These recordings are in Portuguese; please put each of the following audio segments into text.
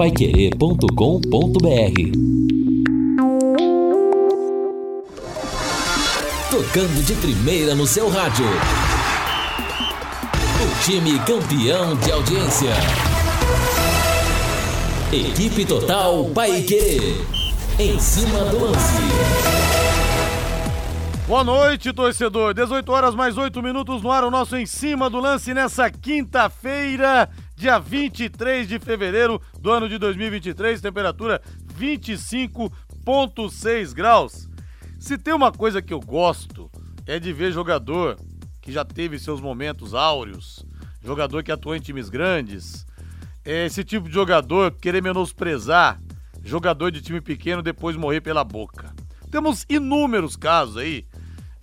paiquerê.com.br Tocando de primeira no seu rádio. O time campeão de audiência. Equipe Total Paiquerê. Em cima do lance. Boa noite, torcedor. 18 horas mais 8 minutos no ar, o nosso Em Cima do Lance nessa quinta-feira, dia 23 de fevereiro do ano de 2023, temperatura 25,6 graus. Se tem uma coisa que eu gosto, é de ver jogador que já teve seus momentos áureos, jogador que atuou em times grandes, é esse tipo de jogador querer menosprezar jogador de time pequeno depois morrer pela boca. Temos inúmeros casos aí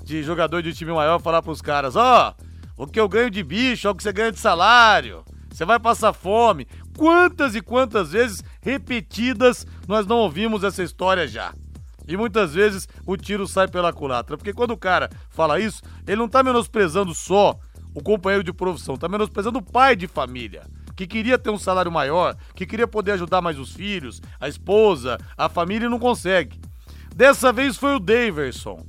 de jogador de time maior falar pros caras: ó, oh, o que eu ganho de bicho é o que você ganha de salário. Você vai passar fome. Quantas e quantas vezes repetidas nós não ouvimos essa história já? E muitas vezes o tiro sai pela culatra. Porque quando o cara fala isso, ele não tá menosprezando só o companheiro de profissão, tá menosprezando o pai de família. Que queria ter um salário maior, que queria poder ajudar mais os filhos, a esposa, a família e não consegue. Dessa vez foi o Daverson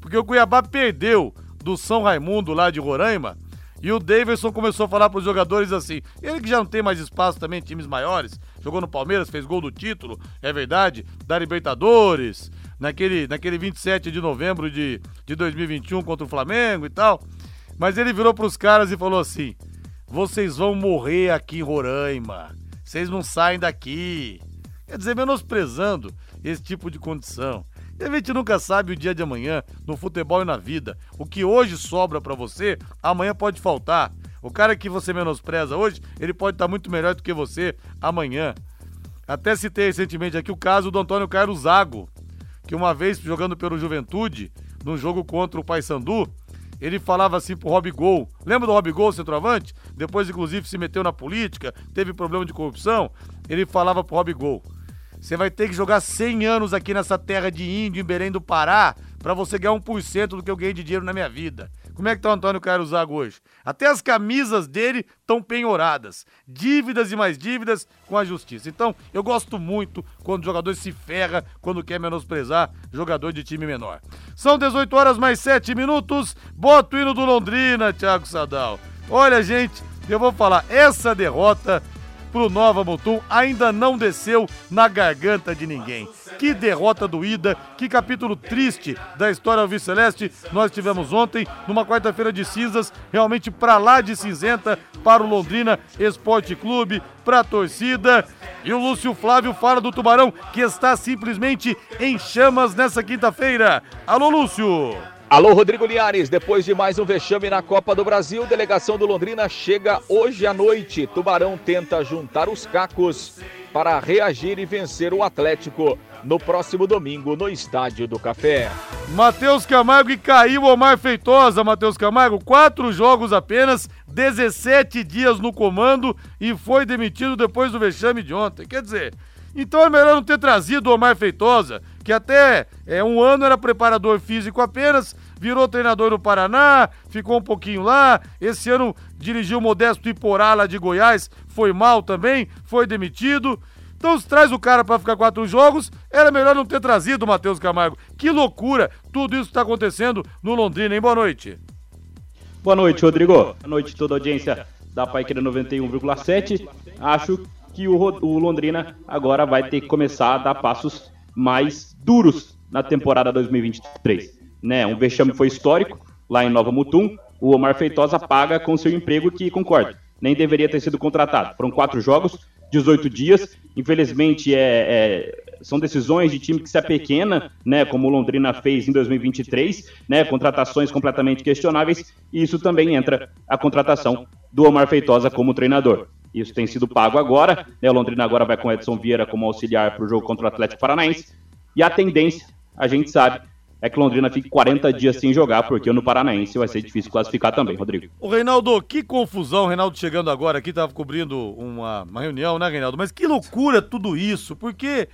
porque o Cuiabá perdeu do São Raimundo lá de Roraima. E o Davidson começou a falar para os jogadores assim: ele que já não tem mais espaço também em times maiores, jogou no Palmeiras, fez gol do título, é verdade, da Libertadores, naquele, naquele 27 de novembro de, de 2021 contra o Flamengo e tal. Mas ele virou para os caras e falou assim: vocês vão morrer aqui em Roraima, vocês não saem daqui. Quer dizer, menosprezando esse tipo de condição. E a gente nunca sabe o dia de amanhã, no futebol e na vida. O que hoje sobra para você, amanhã pode faltar. O cara que você menospreza hoje, ele pode estar tá muito melhor do que você amanhã. Até citei recentemente aqui o caso do Antônio Carlos Zago, que uma vez jogando pelo Juventude, num jogo contra o Paysandu, ele falava assim pro Rob Gol. Lembra do Rob Gol, centroavante? Depois, inclusive, se meteu na política, teve problema de corrupção. Ele falava pro Rob Gol: você vai ter que jogar 100 anos aqui nessa terra de índio, em Belém do Pará, para você ganhar 1% do que eu ganhei de dinheiro na minha vida. Como é que tá o Antônio Carlos Zago hoje? Até as camisas dele estão penhoradas. Dívidas e mais dívidas com a justiça. Então, eu gosto muito quando o jogador se ferra, quando quer menosprezar jogador de time menor. São 18 horas mais 7 minutos. Bota o hino do Londrina, Thiago Sadal. Olha, gente, eu vou falar, essa derrota pro Nova Mutum ainda não desceu na garganta de ninguém. Que derrota doída, que capítulo triste da história Alves Celeste nós tivemos ontem, numa quarta-feira de cinzas, realmente pra lá de cinzenta, para o Londrina Esporte Clube, pra torcida. E o Lúcio Flávio fala do Tubarão, que está simplesmente em chamas nessa quinta-feira. Alô, Lúcio! Alô, Rodrigo Liares. Depois de mais um vexame na Copa do Brasil, delegação do Londrina chega hoje à noite. Tubarão tenta juntar os cacos para reagir e vencer o Atlético no próximo domingo no Estádio do Café. Matheus Camargo e caiu Omar Feitosa, Matheus Camargo. Quatro jogos apenas, 17 dias no comando e foi demitido depois do vexame de ontem. Quer dizer, então é melhor não ter trazido o Omar Feitosa, que até é, um ano era preparador físico apenas, virou treinador no Paraná, ficou um pouquinho lá. Esse ano dirigiu o Modesto Iporá lá de Goiás, foi mal também, foi demitido. Então, se traz o cara para ficar quatro jogos, era melhor não ter trazido o Matheus Camargo. Que loucura tudo isso está acontecendo no Londrina, hein? Boa noite. Boa noite, Rodrigo. Boa noite, toda a audiência da Paiqueira 91,7. Acho que o, o Londrina agora vai ter que começar a dar passos mais duros na temporada 2023. Né? Um vexame foi histórico lá em Nova Mutum. O Omar Feitosa paga com seu emprego que, concordo, nem deveria ter sido contratado. Foram quatro jogos, 18 dias. Infelizmente, é, é, são decisões de time que se apequena, né, como o Londrina fez em 2023, né, contratações completamente questionáveis, e isso também entra a contratação do Omar Feitosa como treinador. Isso tem sido pago agora. Né? O Londrina agora vai com Edson Vieira como auxiliar para o jogo contra o Atlético Paranaense. E a tendência, a gente sabe, é que Londrina fique 40 dias sem jogar, porque no Paranaense vai ser difícil classificar também, Rodrigo. O Reinaldo, que confusão, Reinaldo chegando agora aqui, estava cobrindo uma, uma, reunião, né, Reinaldo? Mas que loucura tudo isso, porque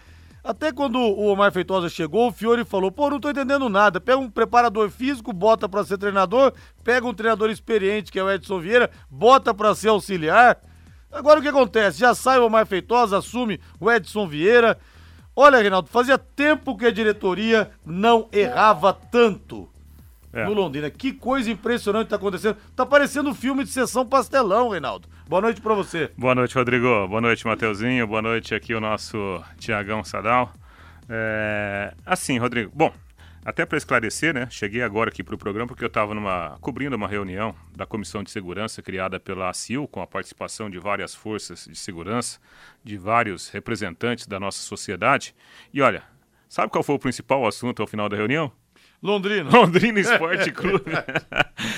até quando o Omar Feitosa chegou, o Fiore falou, pô, não tô entendendo nada, pega um preparador físico, bota para ser treinador, pega um treinador experiente, que é o Edson Vieira, bota para ser auxiliar, Agora o que acontece? Já sai o Omar Feitosa, assume o Edson Vieira. Olha, Reinaldo, fazia tempo que a diretoria não errava tanto é. no Londrina. Que coisa impressionante tá acontecendo. Tá parecendo um filme de sessão pastelão, Reinaldo. Boa noite para você. Boa noite, Rodrigo. Boa noite, Mateuzinho. Boa noite aqui o nosso Tiagão Sadal. É... Assim, Rodrigo. Bom, até para esclarecer, né? Cheguei agora aqui para o programa porque eu estava cobrindo uma reunião da comissão de segurança criada pela ACIL com a participação de várias forças de segurança, de vários representantes da nossa sociedade. E olha, sabe qual foi o principal assunto ao final da reunião? Londrina. Londrina Esporte Clube.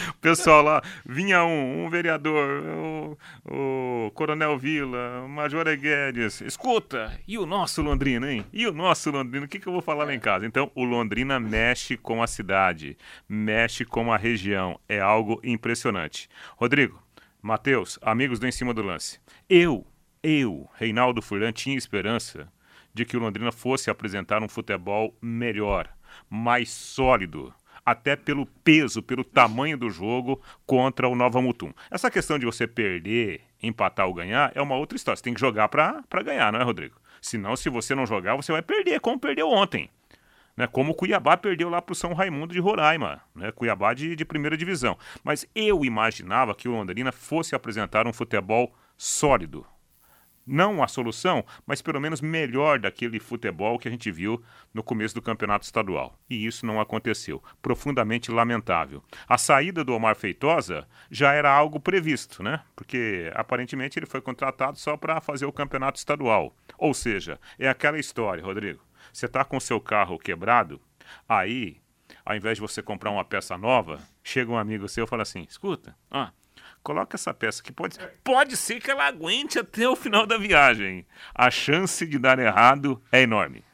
o pessoal lá, vinha um, um vereador, o, o, Coronel Vila, o Major Guedes. Escuta, e o nosso Londrina, hein? E o nosso Londrina? O que, que eu vou falar lá em casa? Então, o Londrina mexe com a cidade, mexe com a região. É algo impressionante. Rodrigo, Matheus, amigos do Em Cima do Lance. Eu, eu, Reinaldo Furlan, tinha esperança de que o Londrina fosse apresentar um futebol melhor mais sólido, até pelo peso, pelo tamanho do jogo contra o Nova Mutum. Essa questão de você perder, empatar ou ganhar é uma outra história. Você tem que jogar para ganhar, não é, Rodrigo? Senão, se você não jogar, você vai perder, como perdeu ontem. Né, como o Cuiabá perdeu lá para o São Raimundo de Roraima, né, Cuiabá de, de primeira divisão. Mas eu imaginava que o Londrina fosse apresentar um futebol sólido, não a solução, mas pelo menos melhor daquele futebol que a gente viu no começo do campeonato estadual. E isso não aconteceu. Profundamente lamentável. A saída do Omar Feitosa já era algo previsto, né? Porque aparentemente ele foi contratado só para fazer o campeonato estadual. Ou seja, é aquela história, Rodrigo. Você está com seu carro quebrado, aí, ao invés de você comprar uma peça nova, chega um amigo seu e fala assim: escuta, ah, coloca essa peça que pode, pode ser que ela aguente até o final da viagem. A chance de dar errado é enorme.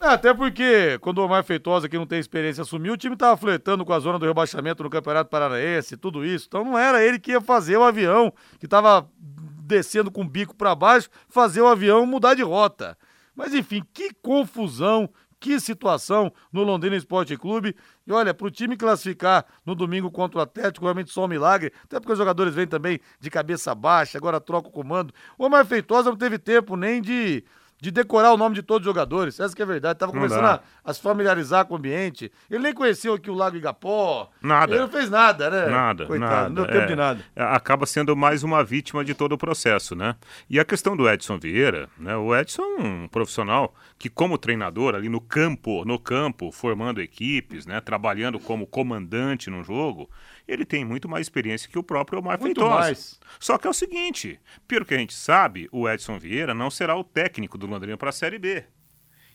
É, até porque, quando o Omar Feitosa, que não tem experiência, assumiu, o time estava flertando com a zona do rebaixamento no Campeonato Paranaense, tudo isso. Então não era ele que ia fazer o avião, que estava descendo com o bico para baixo, fazer o avião mudar de rota. Mas enfim, que confusão, que situação no Londrina Esporte Clube. E olha, para o time classificar no domingo contra o Atlético, realmente só um milagre. Até porque os jogadores vêm também de cabeça baixa, agora troca o comando. O Omar Feitosa não teve tempo nem de de decorar o nome de todos os jogadores. Essa que é verdade. Tava começando a, a, se familiarizar com o ambiente. Ele nem conheceu aqui o Lago Igapó. Nada. Ele não fez nada, né? Nada, Coitado, nada. Não deu tempo é, de nada. É, acaba sendo mais uma vítima de todo o processo, né? E a questão do Edson Vieira, né? O Edson é um profissional que, como treinador, ali no campo, no campo, formando equipes, né? Trabalhando como comandante no jogo, ele tem muito mais experiência que o próprio Omar muito Feitosa. Mais. Só que é o seguinte, pelo que a gente sabe, o Edson Vieira não será o técnico do Londrina para a Série B.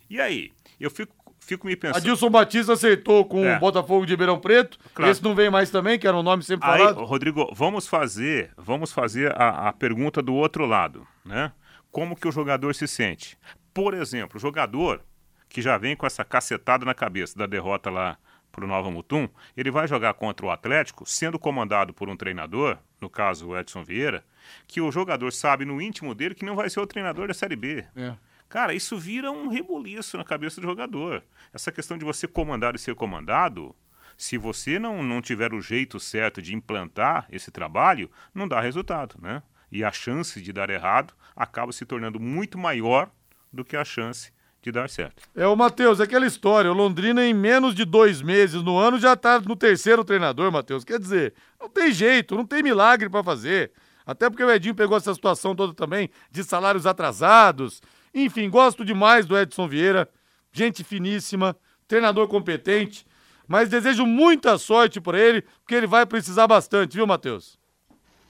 E aí, eu fico fico me pensando. Adilson Batista aceitou com é. o Botafogo de Ribeirão Preto. Claro. Esse não vem mais também, que era um nome sempre falado. Aí, Rodrigo, vamos fazer, vamos fazer a, a, pergunta do outro lado, né? Como que o jogador se sente? Por exemplo, o jogador que já vem com essa cacetada na cabeça da derrota lá para o Nova Mutum, ele vai jogar contra o Atlético, sendo comandado por um treinador, no caso o Edson Vieira, que o jogador sabe no íntimo dele que não vai ser o treinador da Série B. É. Cara, isso vira um rebuliço na cabeça do jogador. Essa questão de você comandar e ser comandado, se você não, não tiver o jeito certo de implantar esse trabalho, não dá resultado, né? E a chance de dar errado acaba se tornando muito maior do que a chance de dar certo. É, o Matheus, aquela história, o Londrina em menos de dois meses no ano já tá no terceiro treinador, Matheus. Quer dizer, não tem jeito, não tem milagre para fazer. Até porque o Edinho pegou essa situação toda também de salários atrasados. Enfim, gosto demais do Edson Vieira, gente finíssima, treinador competente, mas desejo muita sorte para ele, porque ele vai precisar bastante, viu, Matheus?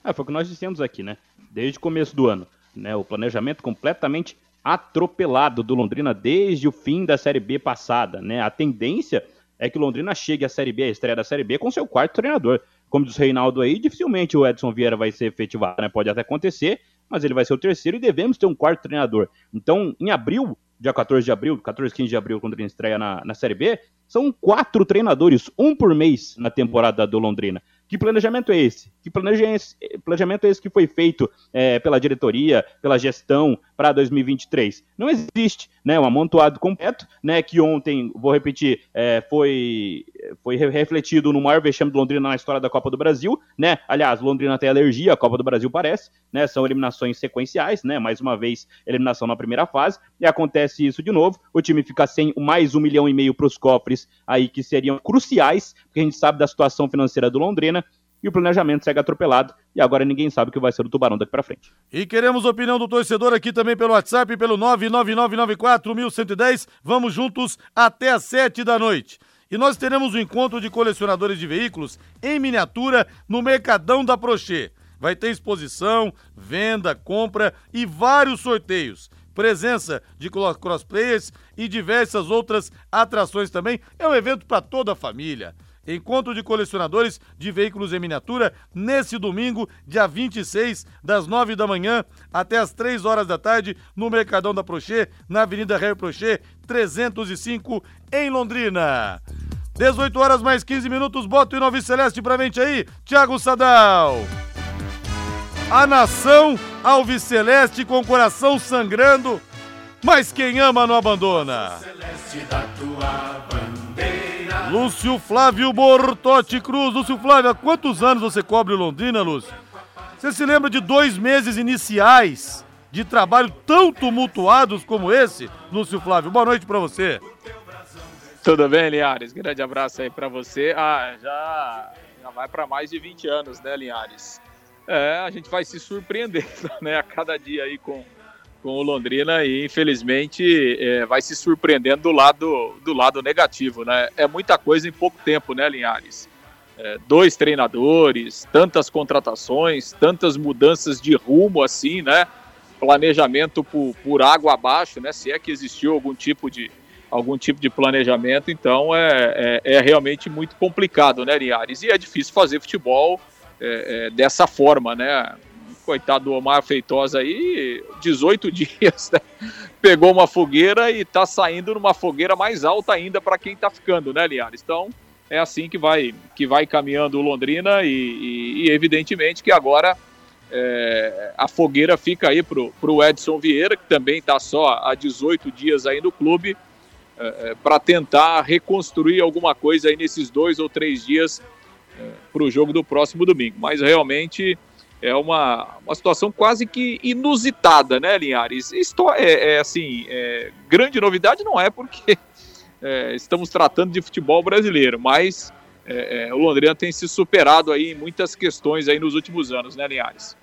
É, foi o que nós dissemos aqui, né? Desde o começo do ano. Né? O planejamento completamente atropelado do Londrina desde o fim da Série B passada, né? A tendência é que o Londrina chegue à Série B, à estreia da Série B, com seu quarto treinador. Como diz o Reinaldo aí, dificilmente o Edson Vieira vai ser efetivado, né? Pode até acontecer, mas ele vai ser o terceiro e devemos ter um quarto treinador. Então, em abril, dia 14 de abril, 14, 15 de abril, quando ele estreia na, na Série B, são quatro treinadores, um por mês na temporada do Londrina Que planejamento é esse? Que planejamento é esse que foi feito é, pela diretoria, pela gestão para 2023? Não existe, né? Um amontoado completo, né? Que ontem, vou repetir, é, foi, foi refletido no maior vexame do Londrina na história da Copa do Brasil, né? Aliás, Londrina tem alergia, a Copa do Brasil parece, né? São eliminações sequenciais, né? Mais uma vez, eliminação na primeira fase, e acontece isso de novo. O time fica sem mais um milhão e meio para os cofres aí que seriam cruciais, porque a gente sabe da situação financeira do Londrina e o planejamento segue atropelado e agora ninguém sabe o que vai ser do Tubarão daqui para frente. E queremos opinião do torcedor aqui também pelo WhatsApp, pelo 99994110. Vamos juntos até às 7 da noite. E nós teremos um encontro de colecionadores de veículos em miniatura no Mercadão da Prochê. Vai ter exposição, venda, compra e vários sorteios. Presença de crossplayers e diversas outras atrações também. É um evento para toda a família. Encontro de colecionadores de veículos em miniatura nesse domingo, dia 26, das 9 da manhã até as 3 horas da tarde, no Mercadão da Prochê, na Avenida Harry Prochê, 305, em Londrina. 18 horas mais 15 minutos, bota o Novi Celeste pra mente aí, Thiago Sadal. A nação Alviceleste com o coração sangrando, mas quem ama não abandona. Celeste da tua Lúcio Flávio Bortotti Cruz. Lúcio Flávio, há quantos anos você cobre Londrina, Lúcio? Você se lembra de dois meses iniciais de trabalho tão tumultuados como esse? Lúcio Flávio, boa noite para você. Tudo bem, Linhares? Grande abraço aí para você. Ah, já, já vai para mais de 20 anos, né, Linhares? É, a gente vai se surpreendendo, né, a cada dia aí com com o Londrina e infelizmente é, vai se surpreendendo do lado, do lado negativo, né? É muita coisa em pouco tempo, né, Linhares? É, dois treinadores, tantas contratações, tantas mudanças de rumo assim, né? Planejamento por, por água abaixo, né? Se é que existiu algum tipo de, algum tipo de planejamento, então é, é, é realmente muito complicado, né, Linhares? E é difícil fazer futebol é, é, dessa forma, né? Coitado do Omar Feitosa aí, 18 dias, né? pegou uma fogueira e está saindo numa fogueira mais alta ainda para quem está ficando, né, Linhares? Então, é assim que vai, que vai caminhando o Londrina e, e, e evidentemente que agora é, a fogueira fica aí pro, pro Edson Vieira, que também está só há 18 dias aí no clube, é, é para tentar reconstruir alguma coisa aí nesses dois ou três dias é, para o jogo do próximo domingo. Mas realmente é uma, uma situação quase que inusitada, né, Linhares? Isto é, é assim, é, grande novidade não é porque é, estamos tratando de futebol brasileiro, mas é, é, o Londrina tem se superado aí em muitas questões aí nos últimos anos, né, Linhares?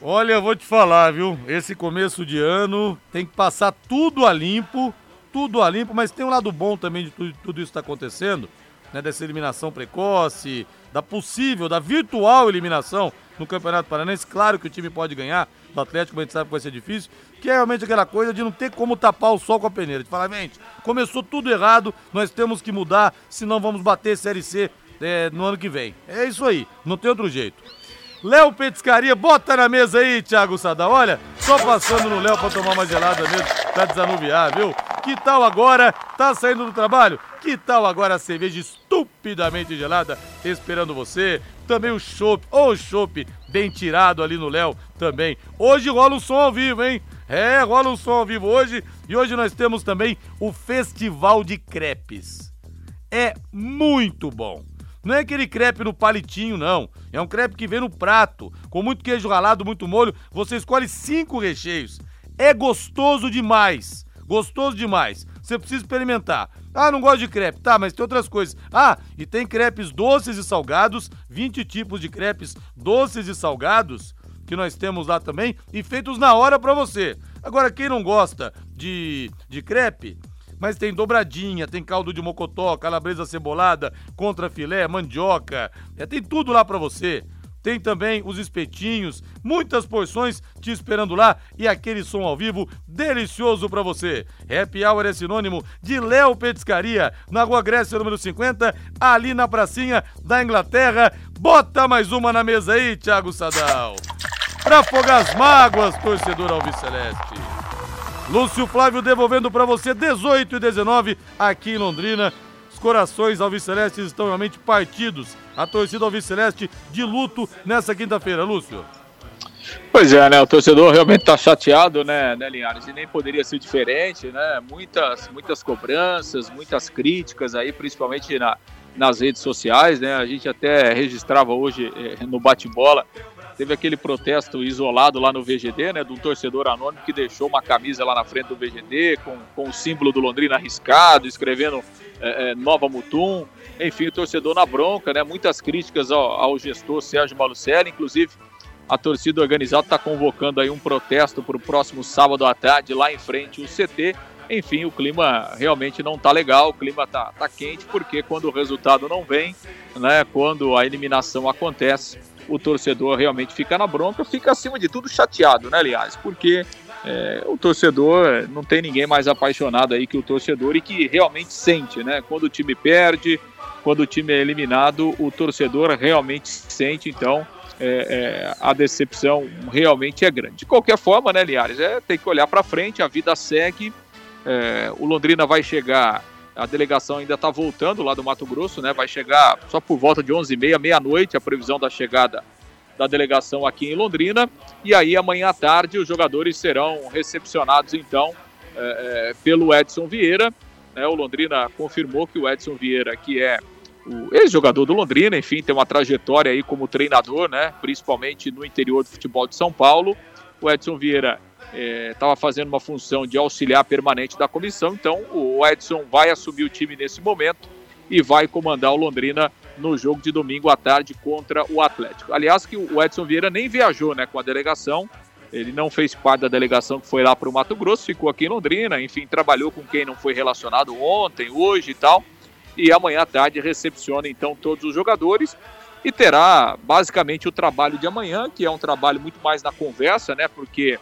Olha, eu vou te falar, viu? Esse começo de ano tem que passar tudo a limpo, tudo a limpo, mas tem um lado bom também de tudo, tudo isso que está acontecendo, né? Dessa eliminação precoce, da possível, da virtual eliminação no Campeonato Paranense. Claro que o time pode ganhar do Atlético, mas a gente sabe que vai ser difícil. Que é realmente aquela coisa de não ter como tapar o sol com a peneira. De falar, gente, começou tudo errado, nós temos que mudar, senão vamos bater Série C é, no ano que vem. É isso aí, não tem outro jeito. Léo Petiscaria, bota na mesa aí, Thiago Sada. Olha, só passando no Léo pra tomar uma gelada mesmo, pra desanuviar, viu? Que tal agora? Tá saindo do trabalho? Que tal agora a cerveja estupidamente gelada esperando você? Também o chopp, oh, chopp bem tirado ali no Léo também. Hoje rola o som ao vivo, hein? É, rola o som ao vivo hoje. E hoje nós temos também o Festival de Crepes. É muito bom. Não é aquele crepe no palitinho, não. É um crepe que vem no prato, com muito queijo ralado, muito molho. Você escolhe cinco recheios. É gostoso demais. Gostoso demais. Você precisa experimentar. Ah, não gosto de crepe. Tá, mas tem outras coisas. Ah, e tem crepes doces e salgados, 20 tipos de crepes doces e salgados que nós temos lá também e feitos na hora para você. Agora, quem não gosta de, de crepe, mas tem dobradinha, tem caldo de mocotó, calabresa cebolada, contra filé, mandioca, é, tem tudo lá para você. Tem também os espetinhos, muitas porções te esperando lá e aquele som ao vivo delicioso para você. Happy Hour é sinônimo de Léo Petiscaria, na Rua Grécia número 50, ali na pracinha da Inglaterra. Bota mais uma na mesa aí, Thiago Sadal. Pra afogar as mágoas, torcedor Alviceleste. Lúcio Flávio devolvendo para você 18 e 19 aqui em Londrina corações alvicelestes estão realmente partidos. A torcida alviceleste de luto nessa quinta-feira, Lúcio. Pois é, né? O torcedor realmente está chateado, né, né, Linhares? E nem poderia ser diferente, né? Muitas, muitas cobranças, muitas críticas aí, principalmente na, nas redes sociais, né? A gente até registrava hoje eh, no bate-bola. Teve aquele protesto isolado lá no VGD, né? De um torcedor anônimo que deixou uma camisa lá na frente do VGD com, com o símbolo do Londrina arriscado, escrevendo eh, eh, Nova Mutum. Enfim, o torcedor na bronca, né? Muitas críticas ao, ao gestor Sérgio Malucelli, inclusive a torcida organizada está convocando aí um protesto para o próximo sábado à tarde lá em frente o CT. Enfim, o clima realmente não está legal, o clima está tá quente, porque quando o resultado não vem, né, quando a eliminação acontece, o torcedor realmente fica na bronca, fica acima de tudo chateado, né, aliás, porque é, o torcedor não tem ninguém mais apaixonado aí que o torcedor e que realmente sente, né? Quando o time perde, quando o time é eliminado, o torcedor realmente sente, então é, é, a decepção realmente é grande. De qualquer forma, né, Liares, é, tem que olhar para frente, a vida segue. É, o Londrina vai chegar, a delegação ainda está voltando lá do Mato Grosso, né? Vai chegar só por volta de 11h30, meia-noite, a previsão da chegada da delegação aqui em Londrina. E aí, amanhã à tarde, os jogadores serão recepcionados, então, é, é, pelo Edson Vieira. Né? O Londrina confirmou que o Edson Vieira, que é o ex-jogador do Londrina, enfim, tem uma trajetória aí como treinador, né? Principalmente no interior do futebol de São Paulo. O Edson Vieira estava é, fazendo uma função de auxiliar permanente da comissão, então o Edson vai assumir o time nesse momento e vai comandar o Londrina no jogo de domingo à tarde contra o Atlético. Aliás, que o Edson Vieira nem viajou né, com a delegação, ele não fez parte da delegação que foi lá para o Mato Grosso, ficou aqui em Londrina, enfim, trabalhou com quem não foi relacionado ontem, hoje e tal e amanhã à tarde recepciona então todos os jogadores e terá basicamente o trabalho de amanhã, que é um trabalho muito mais na conversa, né? Porque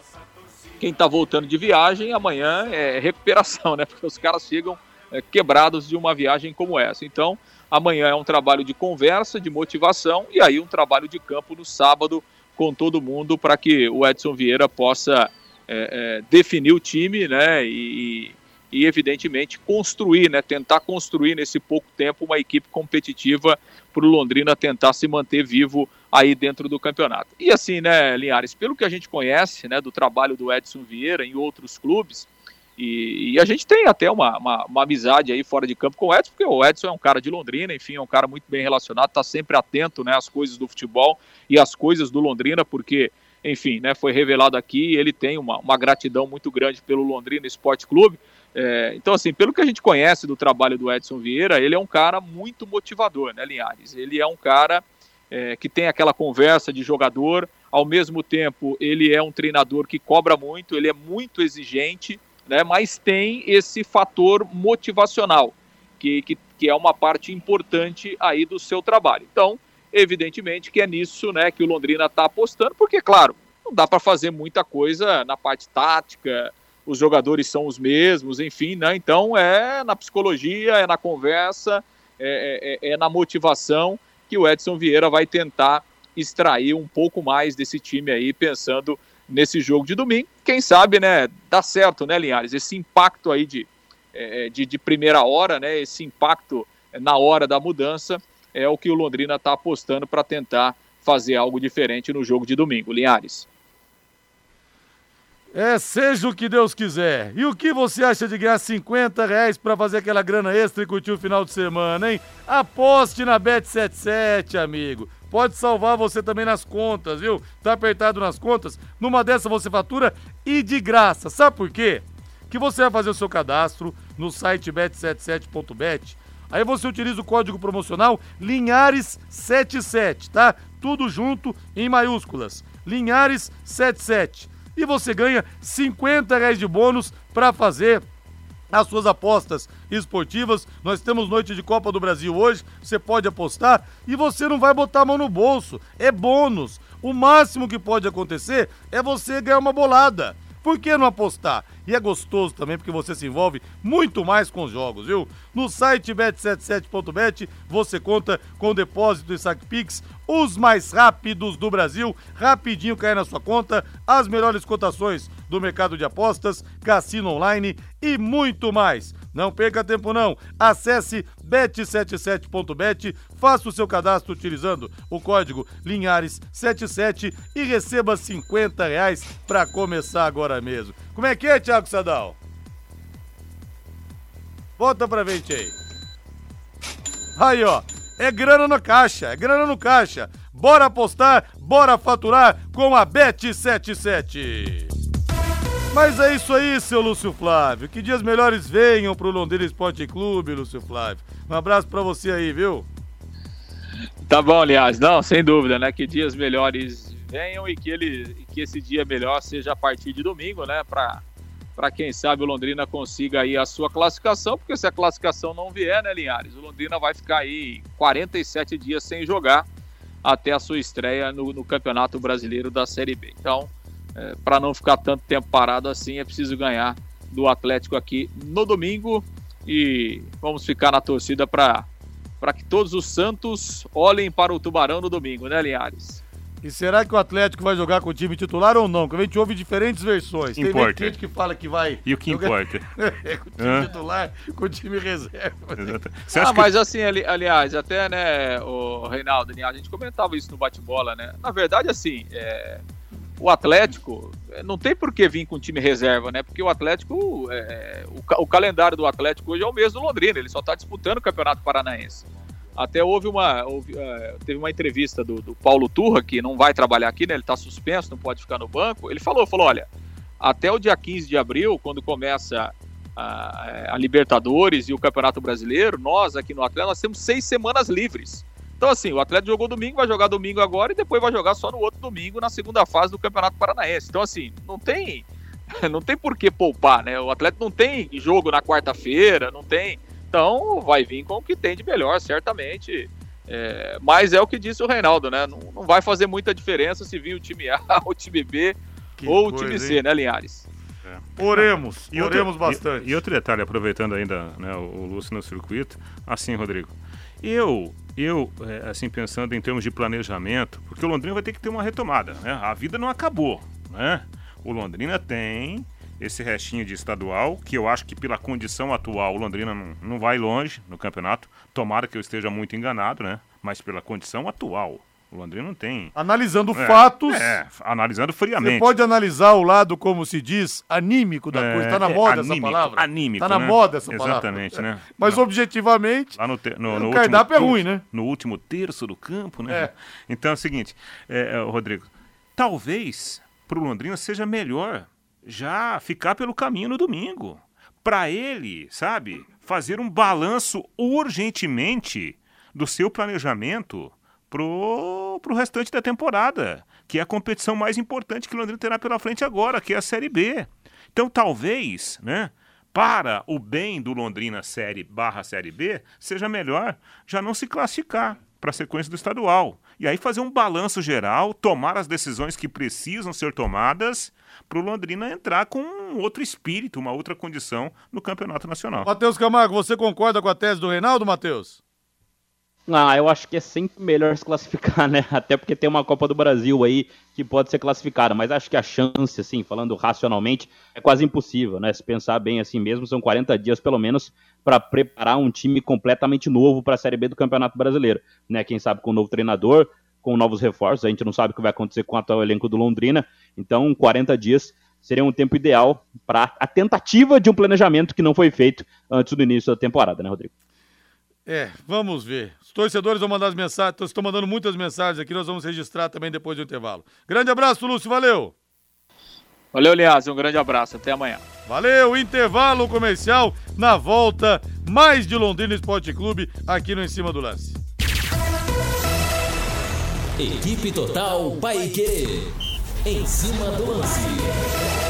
quem está voltando de viagem amanhã é recuperação, né? Porque os caras chegam é, quebrados de uma viagem como essa. Então, amanhã é um trabalho de conversa, de motivação e aí um trabalho de campo no sábado com todo mundo para que o Edson Vieira possa é, é, definir o time, né? E, e, evidentemente, construir, né, tentar construir nesse pouco tempo uma equipe competitiva para o Londrina tentar se manter vivo aí dentro do campeonato. E assim, né, Linhares, pelo que a gente conhece né, do trabalho do Edson Vieira em outros clubes, e, e a gente tem até uma, uma, uma, amizade aí fora de campo com o Edson, porque o Edson é um cara de Londrina, enfim, é um cara muito bem relacionado, está sempre atento né, às coisas do futebol e às coisas do Londrina, porque enfim, né, foi revelado aqui, ele tem uma, uma gratidão muito grande pelo Londrina Esporte Clube, é, então, assim, pelo que a gente conhece do trabalho do Edson Vieira, ele é um cara muito motivador, né, Linhares? Ele é um cara é, que tem aquela conversa de jogador, ao mesmo tempo, ele é um treinador que cobra muito, ele é muito exigente, né, mas tem esse fator motivacional, que, que, que é uma parte importante aí do seu trabalho. Então, evidentemente que é nisso né, que o Londrina está apostando, porque, claro, não dá para fazer muita coisa na parte tática, os jogadores são os mesmos, enfim, né? Então é na psicologia, é na conversa, é, é, é, na motivação que o Edson Vieira vai tentar extrair um pouco mais desse time aí, pensando nesse jogo de domingo. Quem sabe, né? Dá certo, né, Linhares? Esse impacto aí de, é, de, de primeira hora, né? Esse impacto na hora da mudança é o que o Londrina está apostando para tentar fazer algo diferente no jogo de domingo. Linhares. É, seja o que Deus quiser. E o que você acha de ganhar 50 reais pra fazer aquela grana extra e curtir o final de semana, hein? Aposte na Bet77, amigo. Pode salvar você também nas contas, viu? Tá apertado nas contas? Numa dessa você fatura e de graça. Sabe por quê? Que você vai fazer o seu cadastro no site bet77.bet. Aí você utiliza o código promocional Linhares77, tá? Tudo junto em maiúsculas. Linhares77 e você ganha 50 reais de bônus para fazer as suas apostas esportivas. Nós temos noite de Copa do Brasil hoje, você pode apostar e você não vai botar a mão no bolso, é bônus. O máximo que pode acontecer é você ganhar uma bolada. Por que não apostar? E é gostoso também porque você se envolve muito mais com os jogos, viu? No site bet77.bet você conta com depósito e saque Pix, os mais rápidos do Brasil, rapidinho cai na sua conta, as melhores cotações do mercado de apostas, cassino online e muito mais. Não perca tempo não. Acesse bet77.bet, faça o seu cadastro utilizando o código Linhares77 e receba 50 reais para começar agora mesmo. Como é que é, Thiago Sadal? Volta pra frente aí. Aí, ó. É grana no caixa, é grana no caixa. Bora apostar, bora faturar com a Bet77. Mas é isso aí, seu Lúcio Flávio. Que dias melhores venham pro Londrina Esporte Clube, Lúcio Flávio. Um abraço pra você aí, viu? Tá bom, aliás. Não, sem dúvida, né? Que dias melhores venham e que, ele, que esse dia melhor seja a partir de domingo, né? Pra, pra quem sabe o Londrina consiga aí a sua classificação, porque se a classificação não vier, né, Linhares? O Londrina vai ficar aí 47 dias sem jogar até a sua estreia no, no Campeonato Brasileiro da Série B. Então, é, para não ficar tanto tempo parado assim, é preciso ganhar do Atlético aqui no domingo e vamos ficar na torcida para que todos os Santos olhem para o Tubarão no domingo, né, Linhares? E será que o Atlético vai jogar com o time titular ou não? Porque a gente ouve diferentes versões. Tem gente que fala que vai. E o que jogar... importa? é, com o time Hã? titular, com o time reserva. ah, mas que... assim, ali, aliás, até, né, o Reinaldo, a gente comentava isso no bate-bola, né? Na verdade, assim, é... o Atlético não tem por que vir com time reserva, né? Porque o Atlético, é... o, o calendário do Atlético hoje é o mesmo do Londrina, ele só está disputando o Campeonato Paranaense. Até houve uma. Houve, teve uma entrevista do, do, Paulo Turra, que não vai trabalhar aqui, né? Ele está suspenso, não pode ficar no banco. Ele falou, falou, olha, até o dia 15 de abril, quando começa a, a Libertadores e o Campeonato Brasileiro, nós aqui no Atlético, nós temos seis semanas livres. Então, assim, o Atlético jogou domingo, vai jogar domingo agora e depois vai jogar só no outro domingo, na segunda fase do Campeonato Paranaense. Então, assim, não tem. Não tem por que poupar, né? O Atlético não tem jogo na quarta-feira, não tem então vai vir com o que tem de melhor, certamente. É, mas é o que disse o Reinaldo, né? Não, não, vai fazer muita diferença se vir o time A, o time B que ou coisa, o time C, hein? né, Linhares? É. Oremos, e oremos outro, bastante. E, e, outro detalhe, aproveitando ainda né, o, o Lúcio no circuito, assim, Rodrigo, eu, eu é, assim, pensando em termos de planejamento, porque o Londrina vai ter que ter uma retomada, né? A vida não acabou, né? O Londrina tem esse restinho de estadual, que eu acho que pela condição atual o Londrina não, não vai longe no campeonato. Tomara que eu esteja muito enganado, né? Mas pela condição atual, o Londrina não tem. Analisando é, fatos. É, analisando friamente. Você pode analisar o lado, como se diz, anímico da é, coisa. Tá na é, moda é, anímico, essa palavra. Anímico. Tá na né? moda essa palavra. Exatamente, né? Mas no, objetivamente. Lá no, te, no, no o cardápio é ruim, né? No último terço do campo, né? É. Então é o seguinte, é, Rodrigo, talvez pro Londrina seja melhor já ficar pelo caminho no domingo. Para ele, sabe, fazer um balanço urgentemente do seu planejamento pro, pro restante da temporada, que é a competição mais importante que o Londrina terá pela frente agora, que é a Série B. Então, talvez, né, para o bem do Londrina Série barra Série B, seja melhor já não se classificar para a sequência do estadual. E aí fazer um balanço geral, tomar as decisões que precisam ser tomadas para o Londrina entrar com um outro espírito, uma outra condição no campeonato nacional. Matheus Camargo, você concorda com a tese do Reinaldo, Matheus? Ah, eu acho que é sempre melhor se classificar, né? Até porque tem uma Copa do Brasil aí que pode ser classificada, mas acho que a chance, assim, falando racionalmente, é quase impossível, né? Se pensar bem assim mesmo, são 40 dias pelo menos para preparar um time completamente novo para a Série B do Campeonato Brasileiro, né? Quem sabe com um novo treinador, com novos reforços, a gente não sabe o que vai acontecer com o atual elenco do Londrina, então 40 dias seria um tempo ideal para a tentativa de um planejamento que não foi feito antes do início da temporada, né, Rodrigo? É, vamos ver. Os torcedores vão mandar as mensagens, estão mandando muitas mensagens aqui, nós vamos registrar também depois do intervalo. Grande abraço, Lúcio, valeu! Valeu, Liaz, um grande abraço, até amanhã. Valeu, intervalo comercial, na volta, mais de Londrina Esporte Clube, aqui no Em Cima do Lance. Equipe Total Paique. Em cima do lance.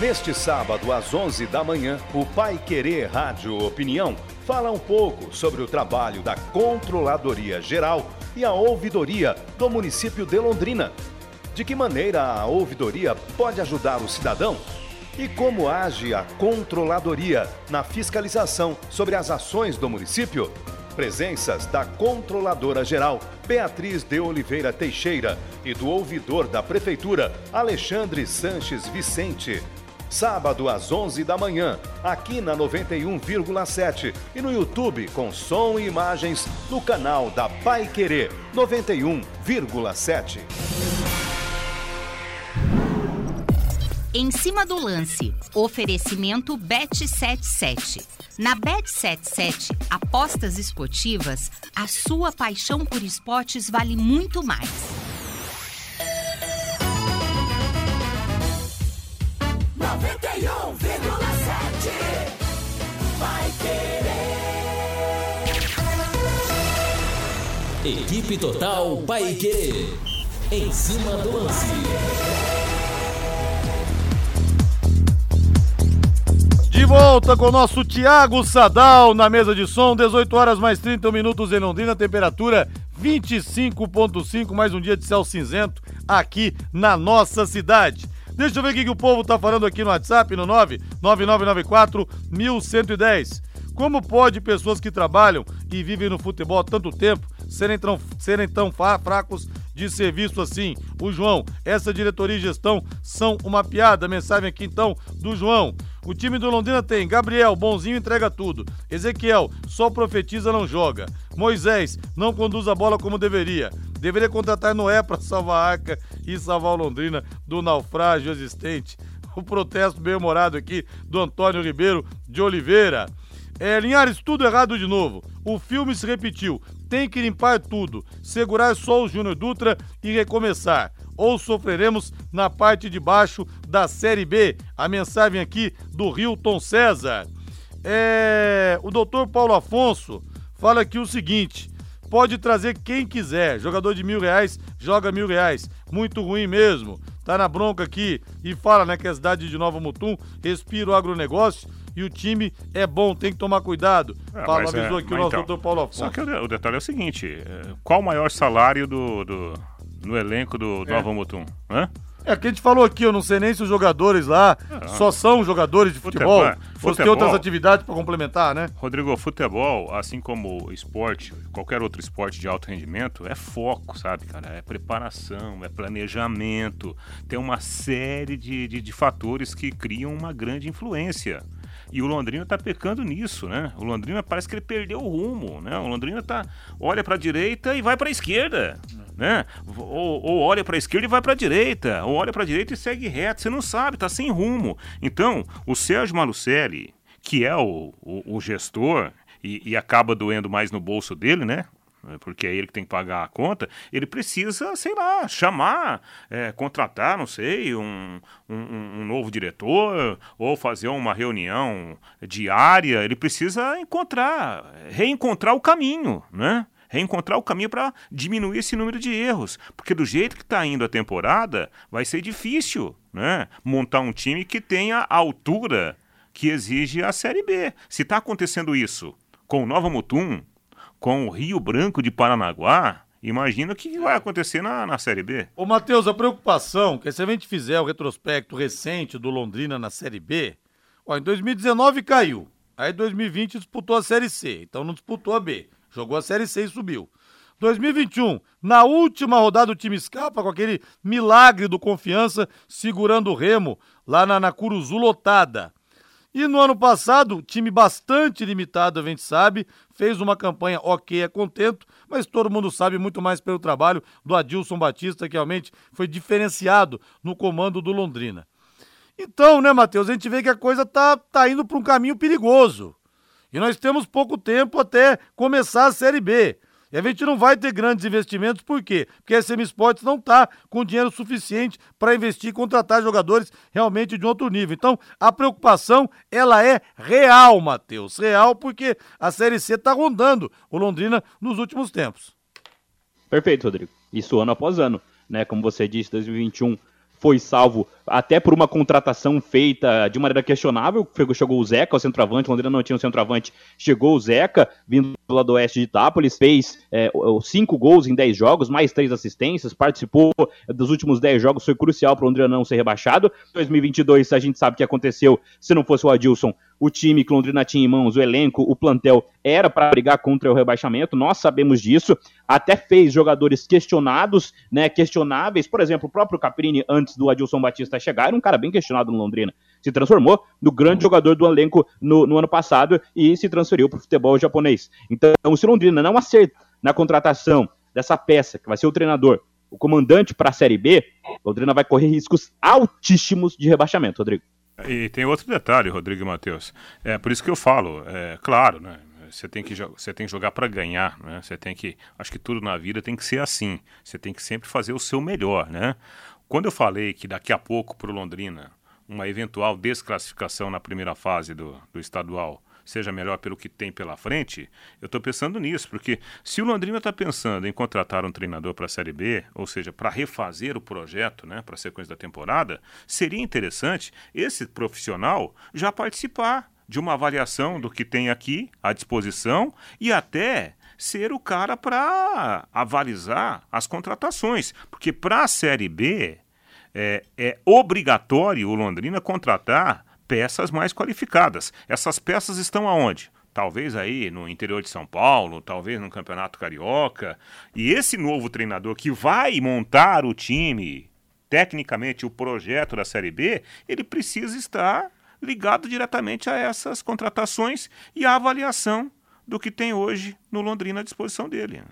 Neste sábado, às 11 da manhã, o Pai Querer Rádio Opinião fala um pouco sobre o trabalho da Controladoria Geral e a Ouvidoria do município de Londrina. De que maneira a ouvidoria pode ajudar o cidadão? E como age a Controladoria na fiscalização sobre as ações do município? Presenças da Controladora Geral, Beatriz de Oliveira Teixeira, e do ouvidor da Prefeitura, Alexandre Sanches Vicente. Sábado às 11 da manhã, aqui na 91,7 e no YouTube com som e imagens no canal da Pai Querer 91,7. Em cima do lance, oferecimento Bet77. Na Bet77, apostas esportivas, a sua paixão por esportes vale muito mais. Equipe Total Paiquerê. Em cima do lance. De volta com o nosso Thiago Sadal na mesa de som, 18 horas mais 30 minutos em Londrina, temperatura 25.5, mais um dia de céu cinzento aqui na nossa cidade. Deixa eu ver o que, que o povo tá falando aqui no WhatsApp, no 99994 1110. Como pode pessoas que trabalham e vivem no futebol há tanto tempo serem tão, serem tão fracos de serviço assim? O João, essa diretoria e gestão são uma piada. Mensagem aqui então do João. O time do Londrina tem Gabriel, bonzinho, entrega tudo. Ezequiel, só profetiza, não joga. Moisés, não conduz a bola como deveria. Deveria contratar Noé para salvar a arca e salvar o Londrina do naufrágio existente. O protesto bem humorado aqui do Antônio Ribeiro de Oliveira. É, Linhares, tudo errado de novo. O filme se repetiu. Tem que limpar tudo, segurar só o Júnior Dutra e recomeçar. Ou sofreremos na parte de baixo da Série B. A mensagem aqui do Hilton César. É, o doutor Paulo Afonso fala aqui o seguinte: pode trazer quem quiser. Jogador de mil reais joga mil reais. Muito ruim mesmo. Tá na bronca aqui e fala, né, que a cidade de Nova Mutum respira o agronegócio e o time é bom, tem que tomar cuidado. É, Fala, mas é- avisou aqui o nosso então, doutor Paulo Afonso. Só que o, detalhe é o seguinte: é, qual o maior salário do, do- no elenco do É. Nova Mutum? Hã? É que a gente falou aqui, eu não sei nem se os jogadores lá só são jogadores de futebol, Futebol- ou se tem futebol. outras atividades para complementar, né? Rodrigo, futebol, assim como esporte, qualquer outro esporte de alto rendimento, é foco, sabe, cara? É preparação, é planejamento, tem uma série de, de, de fatores que criam uma grande influência. E o Londrina tá pecando nisso, né? O Londrina parece que ele perdeu o rumo, né? O Londrina tá olha para a direita e vai para a esquerda, né? Ou, ou olha para a esquerda e vai para a direita, ou olha para a direita e segue reto. Você não sabe, tá sem rumo. Então, o Sérgio Malucelli, que é o, o, o gestor e, e acaba doendo mais no bolso dele, né? Porque é ele que tem que pagar a conta. Ele precisa, sei lá, chamar, é, contratar, não sei, um, um, um novo diretor ou fazer uma reunião diária. Ele precisa encontrar, reencontrar o caminho, né? Reencontrar o caminho para diminuir esse número de erros. Porque do jeito que está indo a temporada, vai ser difícil, né? Montar um time que tenha a altura que exige a Série B. Se está acontecendo isso com o Nova Mutum, com o Rio Branco de Paranaguá, imagina o que vai acontecer na, na Série B. Ô, Matheus, a preocupação que se a gente fizer o retrospecto recente do Londrina na Série B, ó, em 2019 caiu. Aí em 2020 disputou a Série C, então não disputou a B. Jogou a Série C e subiu. 2021, na última rodada o time escapa com aquele milagre do confiança segurando o remo lá na, na Curuzu lotada. E no ano passado, time bastante limitado, a gente sabe, fez uma campanha ok, é contento, mas todo mundo sabe muito mais pelo trabalho do Adilson Batista, que realmente foi diferenciado no comando do Londrina. Então, né, Matheus, a gente vê que a coisa tá, tá indo para um caminho perigoso. E nós temos pouco tempo até começar a Série B. E a gente não vai ter grandes investimentos, por quê? Porque a SM Sports não está com dinheiro suficiente para investir e contratar jogadores realmente de outro nível. Então, a preocupação, ela é real, Matheus. Real, porque a Série C está rondando o Londrina nos últimos tempos. Perfeito, Rodrigo. Isso ano após ano. Né? Como você disse, 2021 foi salvo até por uma contratação feita de maneira questionável. Chegou o Zeca, o centroavante, o Londrina não tinha um centroavante, chegou o Zeca, vindo do oeste de Itápolis, fez é, cinco gols em dez jogos, mais três assistências, participou dos últimos dez jogos, foi crucial para o Londrina não ser rebaixado. 2022, a gente sabe o que aconteceu, se não fosse o Adilson, o time que Londrina tinha em mãos, o elenco, o plantel, era para brigar contra o rebaixamento, nós sabemos disso, até fez jogadores questionados, né, questionáveis, por exemplo, o próprio Caprini, antes do Adilson Batista chegar, era um cara bem questionado no Londrina, se transformou no grande jogador do elenco no, no ano passado e se transferiu para o futebol japonês. Então, se Londrina não acerta na contratação dessa peça, que vai ser o treinador, o comandante para a Série B, Londrina vai correr riscos altíssimos de rebaixamento, Rodrigo. E tem outro detalhe, Rodrigo e Matheus. É por isso que eu falo, é claro, né? Você tem que, você tem que jogar para ganhar, né? Você tem que, acho que tudo na vida tem que ser assim. Você tem que sempre fazer o seu melhor, né? Quando eu falei que daqui a pouco para o Londrina uma eventual desclassificação na primeira fase do, do estadual seja melhor pelo que tem pela frente, eu estou pensando nisso, porque se o Londrina está pensando em contratar um treinador para a Série B, ou seja, para refazer o projeto né, para a sequência da temporada, seria interessante esse profissional já participar de uma avaliação do que tem aqui à disposição e até ser o cara para avalizar as contratações, porque para a Série B é, é obrigatório o Londrina contratar peças mais qualificadas. Essas peças estão aonde? Talvez aí no interior de São Paulo, talvez no Campeonato Carioca. E esse novo treinador que vai montar o time, tecnicamente o projeto da Série B, ele precisa estar ligado diretamente a essas contratações e a avaliação do que tem hoje no Londrina à disposição dele.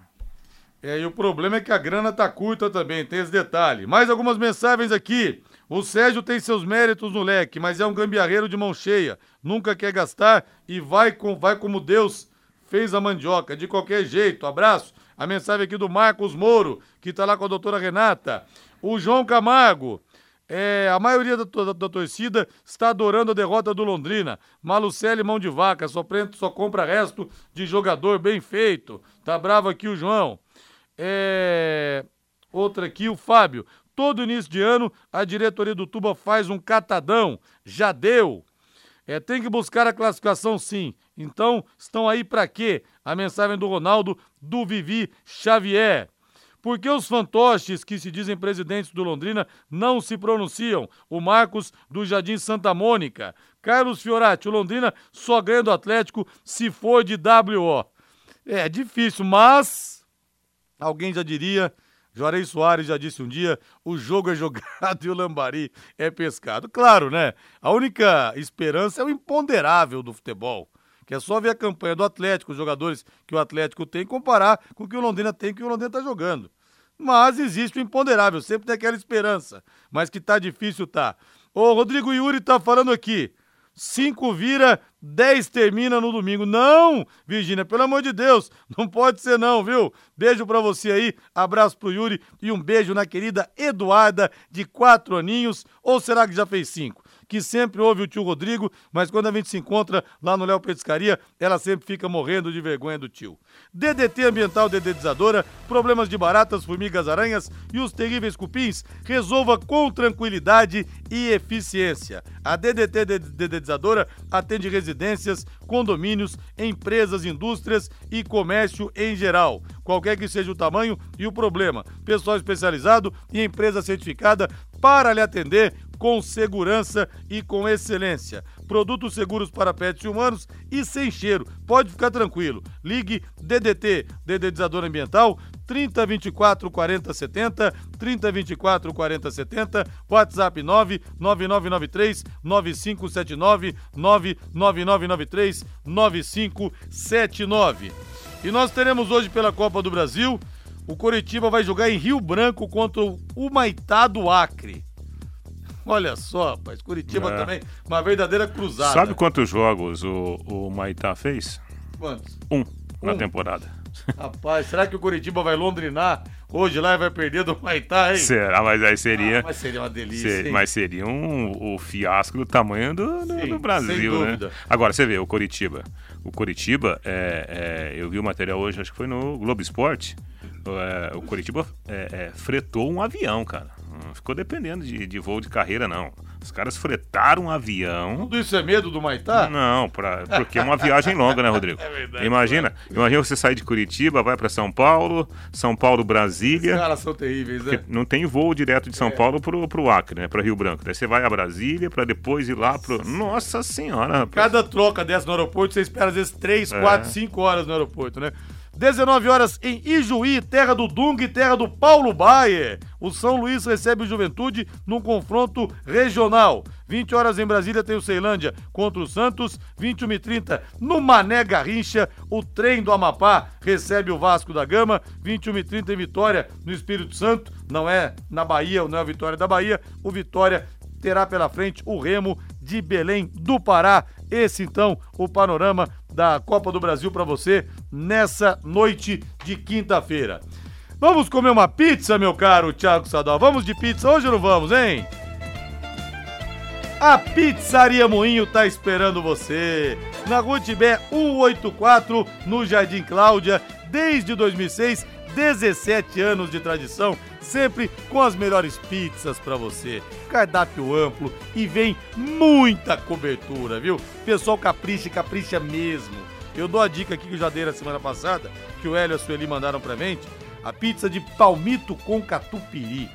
É, e o problema é que a grana tá curta também, tem esse detalhe. Mais algumas mensagens aqui. O Sérgio tem seus méritos no leque, mas é um gambiarreiro de mão cheia. Nunca quer gastar e vai, com, vai como Deus fez a mandioca. De qualquer jeito, abraço. A mensagem aqui do Marcos Moro, que tá lá com a doutora Renata. O João Camargo. É, a maioria da, da, da, torcida está adorando a derrota do Londrina. Malucelli, mão de vaca, só, só compra resto de jogador bem feito. Tá bravo aqui o João. É... Outra aqui, o Fábio. Todo início de ano, a diretoria do Tuba faz um catadão. Já deu. É, tem que buscar a classificação sim. Então, estão aí para quê? A mensagem do Ronaldo, do Vivi Xavier. Por que os fantoches que se dizem presidentes do Londrina não se pronunciam? O Marcos do Jardim Santa Mônica. Carlos Fiorati, o Londrina só ganha do Atlético se for de WO. É difícil, mas Alguém já diria, Juarez Soares já disse um dia, o jogo é jogado e o lambari é pescado. Claro, né? A única esperança é o imponderável do futebol. Que é só ver a campanha do Atlético, os jogadores que o Atlético tem, comparar com o que o Londrina tem, que o Londrina está jogando. Mas existe o imponderável, sempre tem aquela esperança. Mas que tá difícil, tá. Ô, Rodrigo Yuri tá falando aqui. Cinco vira, 10 termina no domingo. Não, Virgínia, pelo amor de Deus, não pode ser não, viu? Beijo pra você aí, abraço pro Yuri e um beijo na querida Eduarda, de quatro aninhos, ou será que já fez cinco? Que sempre ouve o tio Rodrigo, mas quando a gente se encontra lá no Léo Petiscaria, ela sempre fica morrendo de vergonha do tio. DDT Ambiental Dedetizadora, problemas de baratas, formigas, aranhas e os terríveis cupins, resolva com tranquilidade e eficiência. A DDT Dedetizadora atende residências, condomínios, empresas, indústrias e comércio em geral. Qualquer que seja o tamanho e o problema. Pessoal especializado e empresa certificada para lhe atender com segurança e com excelência. Produtos seguros para pets humanos e sem cheiro. Pode ficar tranquilo. Ligue DDT, Dedetizador Ambiental, 3024 40 70, 3024 40 70, WhatsApp 99993 9579, 99993 9579. E nós teremos hoje pela Copa do Brasil, o Coritiba vai jogar em Rio Branco contra o Humaitá do Acre. Olha só, rapaz, Curitiba É. também, uma verdadeira cruzada. Sabe quantos jogos o, o Maitá fez? Quantos? Um na Um. temporada. Rapaz, será que o Curitiba vai londrinar hoje lá e vai perder do Maitá, hein? Será? Mas aí seria. Ah, mas seria uma delícia, se- hein? mas seria um, o fiasco do tamanho do, do- Sim, do Brasil, sem né? Agora, você vê, o Coritiba. O Coritiba, é, é, eu vi o material hoje, acho que foi no Globo Esporte. É, o Coritiba é, é, fretou um avião, cara. Não ficou dependendo de, de voo de carreira, não. Os caras fretaram um avião. Tudo isso é medo do Maitá? Não, pra, porque é uma viagem longa, né, Rodrigo? É verdade, Imagina, imagina você sair de Curitiba, vai pra São Paulo, São Paulo, Os Brasília. caras são terríveis, né? Não tem voo direto de São Paulo pro, pro Acre, né? Pra Rio Branco. Daí você vai a Brasília pra depois ir lá pro. Nossa senhora, rapaz. Cada troca dessa no aeroporto, você espera às vezes 3, É. 4, 5 horas no aeroporto, né? 19 horas em Ijuí, terra do Dung terra do Paulo Baier. O São Luís recebe o Juventude num confronto regional. 20 horas em Brasília tem o Ceilândia contra o Santos. 21 e 30 no Mané Garrincha. O trem do Amapá recebe o Vasco da Gama. 21 e 30 em Vitória, no Espírito Santo. Não é na Bahia, não é a Vitória da Bahia. O Vitória terá pela frente o Remo de Belém do Pará. Esse então o panorama da Copa do Brasil para você nessa noite de quinta-feira. Vamos comer uma pizza, meu caro Thiago Sadal. Vamos de pizza hoje ou não vamos, hein? A Pizzaria Moinho tá esperando você. Na Rua Tibé 184, no Jardim Cláudia, desde 2006, 17 anos de tradição, sempre com as melhores pizzas pra você. Cardápio amplo e vem muita cobertura, viu? Pessoal capricha, capricha mesmo. Eu dou a dica aqui que eu já dei na semana passada, que o Hélio e a Sueli mandaram pra gente, a pizza de palmito com catupiry.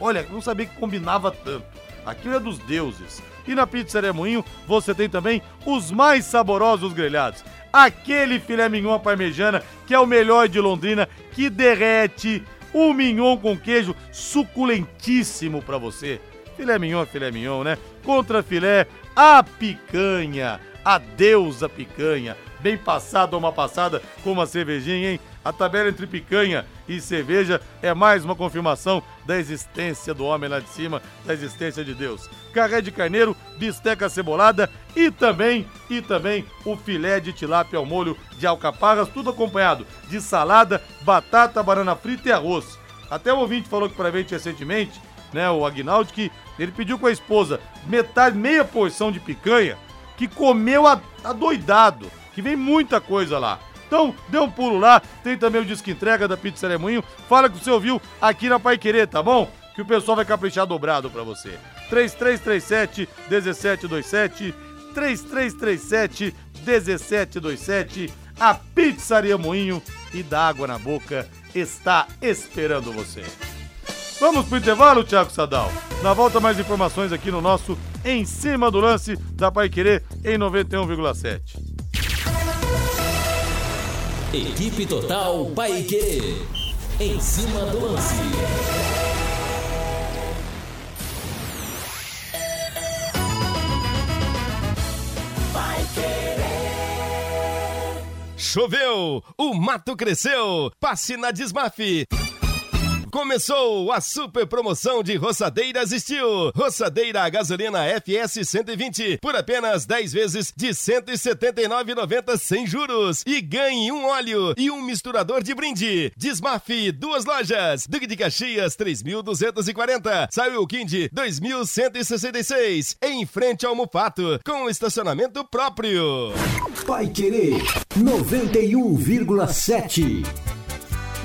Olha, não sabia que combinava tanto. Aquilo é dos deuses. E na Pizzaria Moinho você tem também os mais saborosos grelhados. Aquele filé mignon parmejana, que é o melhor de Londrina, que derrete. O mignon com queijo suculentíssimo pra você. Filé mignon é filé mignon, né? Contra filé, a picanha. A deusa picanha. Bem passada uma passada com uma cervejinha, hein? A tabela entre picanha e cerveja é mais uma confirmação da existência do homem lá de cima, da existência de Deus. Carré de carneiro, bisteca cebolada e também, e também o filé de tilápia ao molho de alcaparras, tudo acompanhado de salada, batata, banana frita e arroz. Até o ouvinte falou que pra gente recentemente, né, o Agnaldo, que ele pediu com a esposa metade, meia porção de picanha, que comeu adoidado, que vem muita coisa lá. Então, dê um pulo lá, tem também o disco entrega da Pizzaria Moinho. Fala que você ouviu aqui na Pai Querer, tá bom? Que o pessoal vai caprichar dobrado pra você. 3337 1727 3337 1727 A Pizzaria Moinho e da água na boca está esperando você. Vamos pro intervalo, Thiago Sadal. Na volta, mais informações aqui no nosso Em Cima do Lance da Pai Querer em 91,7. Equipe Total Paique. Em cima do lance. Choveu, o mato cresceu. Passe na Desmafe. Começou a super promoção de roçadeiras Steel. Roçadeira a gasolina FS 120 por apenas 10 vezes de R$ 179,90 sem juros. E ganhe um óleo e um misturador de brinde. Desmafe, duas lojas. Duque de Caxias, 3.240. Saiu Kind, 2.166. Em frente ao Mufato, com estacionamento próprio. Pai Querer 91,7.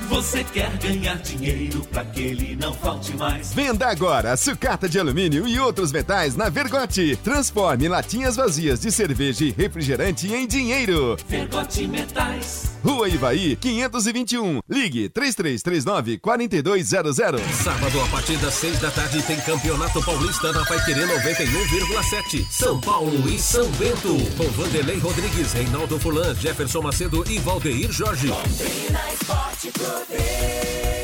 Você quer ganhar dinheiro para que ele não falte mais? Venda agora sucata de alumínio e outros metais na Vergote. Transforme latinhas vazias de cerveja e refrigerante em dinheiro. Vergote Metais. Rua Ivaí, 521. Ligue 3339 4200. Sábado, a partir das seis da tarde, tem Campeonato Paulista na Paiquerê 91,7. São Paulo e São Bento. Com Vanderlei Rodrigues, Reinaldo Fulan, Jefferson Macedo e Valdeir Jorge.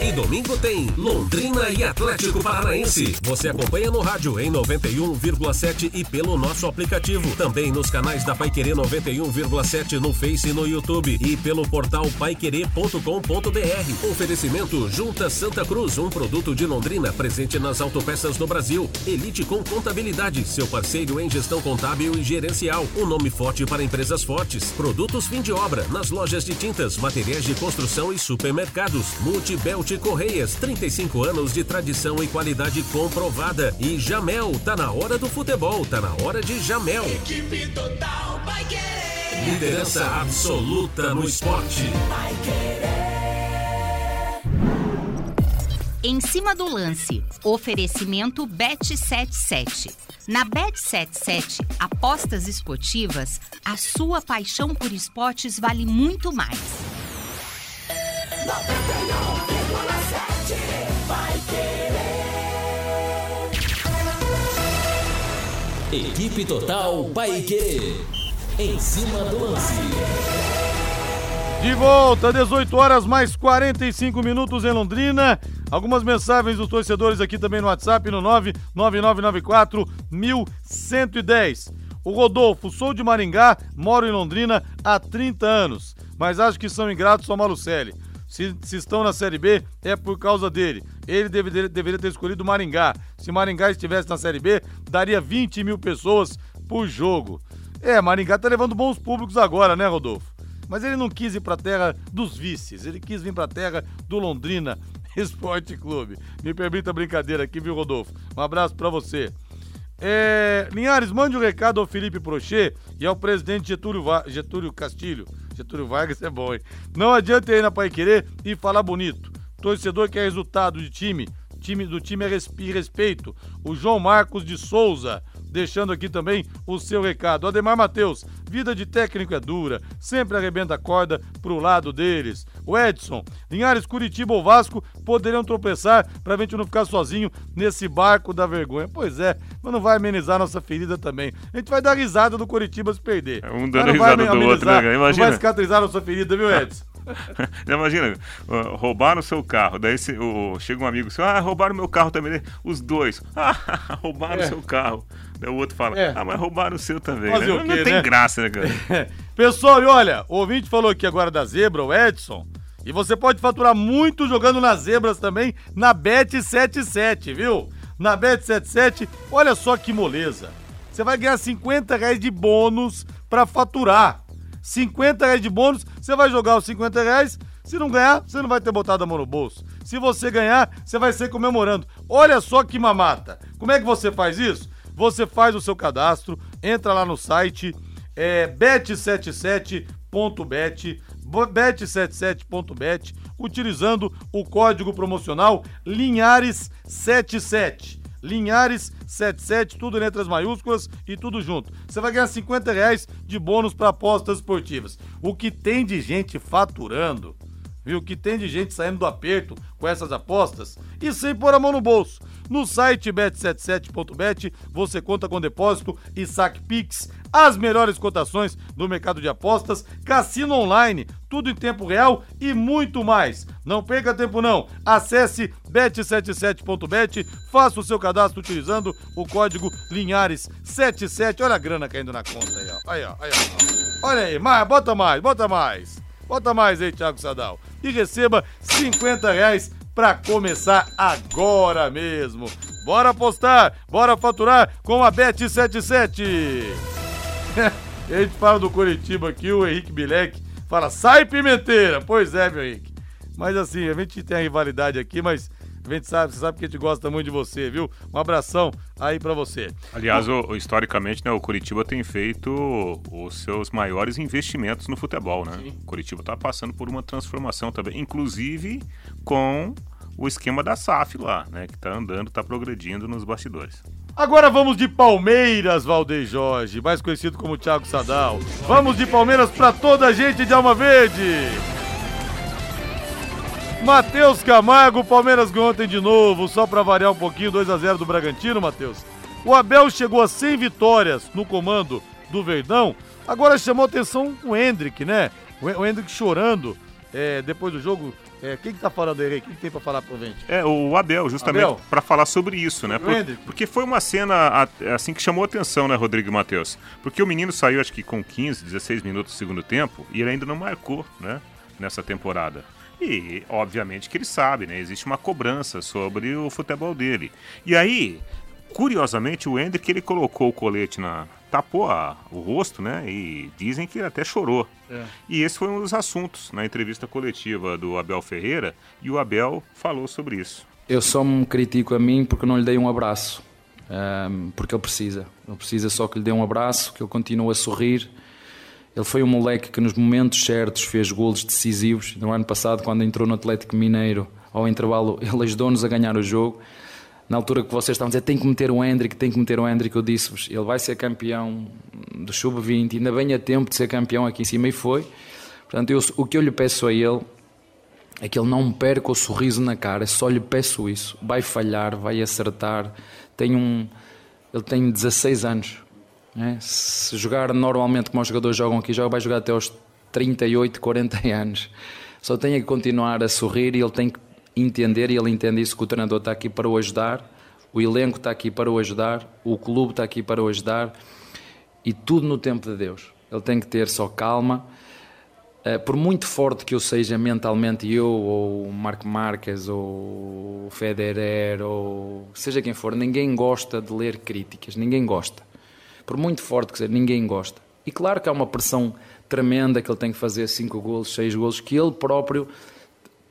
E domingo tem Londrina e Atlético Paranaense. Você acompanha no rádio em 91,7 e pelo nosso aplicativo. Também nos canais da Paiquerê 91,7 no Face e no YouTube. E pelo portal paiquerê.com.br. Oferecimento Junta Santa Cruz, um produto de Londrina presente nas autopeças do Brasil. Elite com Contabilidade, seu parceiro em gestão contábil e gerencial. Um nome forte para empresas fortes. Produtos fim de obra nas lojas de tintas, materiais de construção e supermercados. Multibelt Correias, 35 anos de tradição e qualidade comprovada. E Jamel, tá na hora do futebol, tá na hora de Jamel. Equipe total vai querer. Liderança absoluta no esporte. Vai querer. Em cima do lance, oferecimento Bet77. Na Bet77, apostas esportivas, a sua paixão por esportes vale muito mais. 91,7 vai querer. Equipe Total Paique. Em cima do lance. De volta, 18 horas mais 45 minutos em Londrina. Algumas mensagens dos torcedores aqui também no WhatsApp no 99994 1110. O Rodolfo, sou de Maringá, moro em Londrina há 30 anos, mas acho que são ingratos ao Malucelli. Se, se estão na Série B, é por causa dele. Ele deveria, deveria ter escolhido Maringá. Se Maringá estivesse na Série B, daria 20 mil pessoas por jogo. É, Maringá tá levando bons públicos agora, né, Rodolfo? Mas ele não quis ir pra terra dos vices, ele quis vir pra terra do Londrina Esporte Clube. Me permita a brincadeira aqui, viu, Rodolfo? Um abraço pra você. É, Linhares, mande um recado ao Felipe Prochet e ao presidente Getúlio, Va- Getúlio Castilho. Getúlio Vargas é bom, hein? Não adianta ir na Pai Querer e falar bonito. Torcedor quer resultado de time, time do time é respe- respeito. O João Marcos de Souza, deixando aqui também o seu recado. Ademar Matheus, vida de técnico é dura, sempre arrebenta a corda pro lado deles. O Edson, Linhares, Curitiba ou Vasco poderiam tropeçar pra gente não ficar sozinho nesse barco da vergonha. Pois é, mas não vai amenizar nossa ferida também. A gente vai dar risada do Curitiba se perder. um Mas dando risada do outro, né, cara? Não Imagina. vai cicatrizar nossa ferida, viu, Edson? Imagina, roubaram o seu carro, daí se- o- chega um amigo seu, ah, roubaram meu carro também. Os dois, ah, roubaram o É. seu carro. Daí o outro fala, É. ah, mas roubaram o seu também. Né? o Não quê, tem né? graça, né, cara? Pessoal, e olha, o ouvinte falou aqui agora da zebra, o Edson. E você pode faturar muito jogando nas zebras também na Bet77, viu? Na Bet77, olha só que moleza. Você vai ganhar 50 reais de bônus pra faturar. 50 reais de bônus, você vai jogar os 50 reais. Se não ganhar, você não vai ter botado a mão no bolso. Se você ganhar, você vai ser comemorando. Olha só que mamata. Como é que você faz isso? Você faz o seu cadastro, entra lá no site é, bet77.bet, bo- bet77.bet, utilizando o código promocional Linhares77. Linhares77, tudo em letras maiúsculas e tudo junto. Você vai ganhar 50 reais de bônus para apostas esportivas. O que tem de gente faturando, viu? O que tem de gente saindo do aperto com essas apostas e sem pôr a mão no bolso. No site bet77.bet você conta com depósito e saque Pix, as melhores cotações do mercado de apostas, cassino online, tudo em tempo real e muito mais. Não perca tempo não. Acesse bet77.bet, faça o seu cadastro utilizando o código Linhares77. Olha a grana caindo na conta aí, ó. Aí, ó, aí, ó. Olha aí, mais, bota mais, bota mais. Bota mais aí, Thiago Sadal. E receba 50 reais pra começar agora mesmo. Bora apostar, bora faturar com a Bet77. E a gente fala do Curitiba aqui, o Henrique Bilek fala, sai pimenteira. Pois é, meu Henrique. Mas assim, a gente tem a rivalidade aqui, mas a gente sabe, você sabe que a gente gosta muito de você, viu? Um abração aí pra você. Aliás, o- o- historicamente, né, o Curitiba tem feito os seus maiores investimentos no futebol, né? O Curitiba está passando por uma transformação também, inclusive com o esquema da SAF lá, né? Que tá andando, tá progredindo nos bastidores. Agora vamos de Palmeiras, Valdeir Jorge, mais conhecido como Thiago Sadal. Vamos de Palmeiras pra toda a gente de Alma Verde. Matheus Camargo, Palmeiras ganhou ontem de novo, só pra variar um pouquinho, 2 a 0 do Bragantino, Matheus. O Abel chegou a 100 vitórias no comando do Verdão. Agora chamou atenção o Hendrick, né? O Hendrick chorando é, depois do jogo. É, quem que tá falando aí, Rei? Quem que tem pra falar pra gente? É, o Abel, justamente para falar sobre isso, né? O Por- porque foi uma cena assim que chamou a atenção, né, Rodrigo e Matheus? Porque o menino saiu acho que com 15, 16 minutos do segundo tempo e ele ainda não marcou, né, nessa temporada. E, obviamente, que ele sabe, né? Existe uma cobrança sobre o futebol dele. E aí, curiosamente, o Hendrick, ele colocou o colete na... tapou a- o rosto, né? E dizem que ele até chorou. É. E esse foi um dos assuntos na entrevista coletiva do Abel Ferreira, e o Abel falou sobre isso. Eu só me critico a mim porque não lhe dei um abraço. Ahm, porque ele precisa. Ele precisa só que lhe dê um abraço, que ele continue a sorrir. Ele foi um moleque que nos momentos certos fez golos decisivos. No ano passado, quando entrou no Atlético Mineiro, ao intervalo, ele ajudou-nos a ganhar o jogo. Na altura que vocês estavam a dizer tem que meter o Hendrick, tem que meter o Hendrick, eu disse-vos, ele vai ser campeão do Sub-20, ainda bem a tempo de ser campeão aqui em cima e foi. Portanto, eu- o que eu lhe peço a ele é que ele não perca o sorriso na cara, só lhe peço isso. Vai falhar, vai acertar. Tem um, ele tem 16 anos. né? Se jogar normalmente como os jogadores jogam aqui, já vai jogar até aos 38, 40 anos. Só tem que continuar a sorrir e ele tem que entender, e ele entende isso, que o treinador está aqui para o ajudar, o elenco está aqui para o ajudar, o clube está aqui para o ajudar e tudo no tempo de Deus. Ele tem que ter só calma. Eh, por muito forte que eu seja mentalmente, eu ou Marco Marques ou Federer ou seja quem for, ninguém gosta de ler críticas, ninguém gosta. Por muito forte que seja, ninguém gosta. E claro que há uma pressão tremenda que ele tem que fazer 5 golos, 6 golos, que ele próprio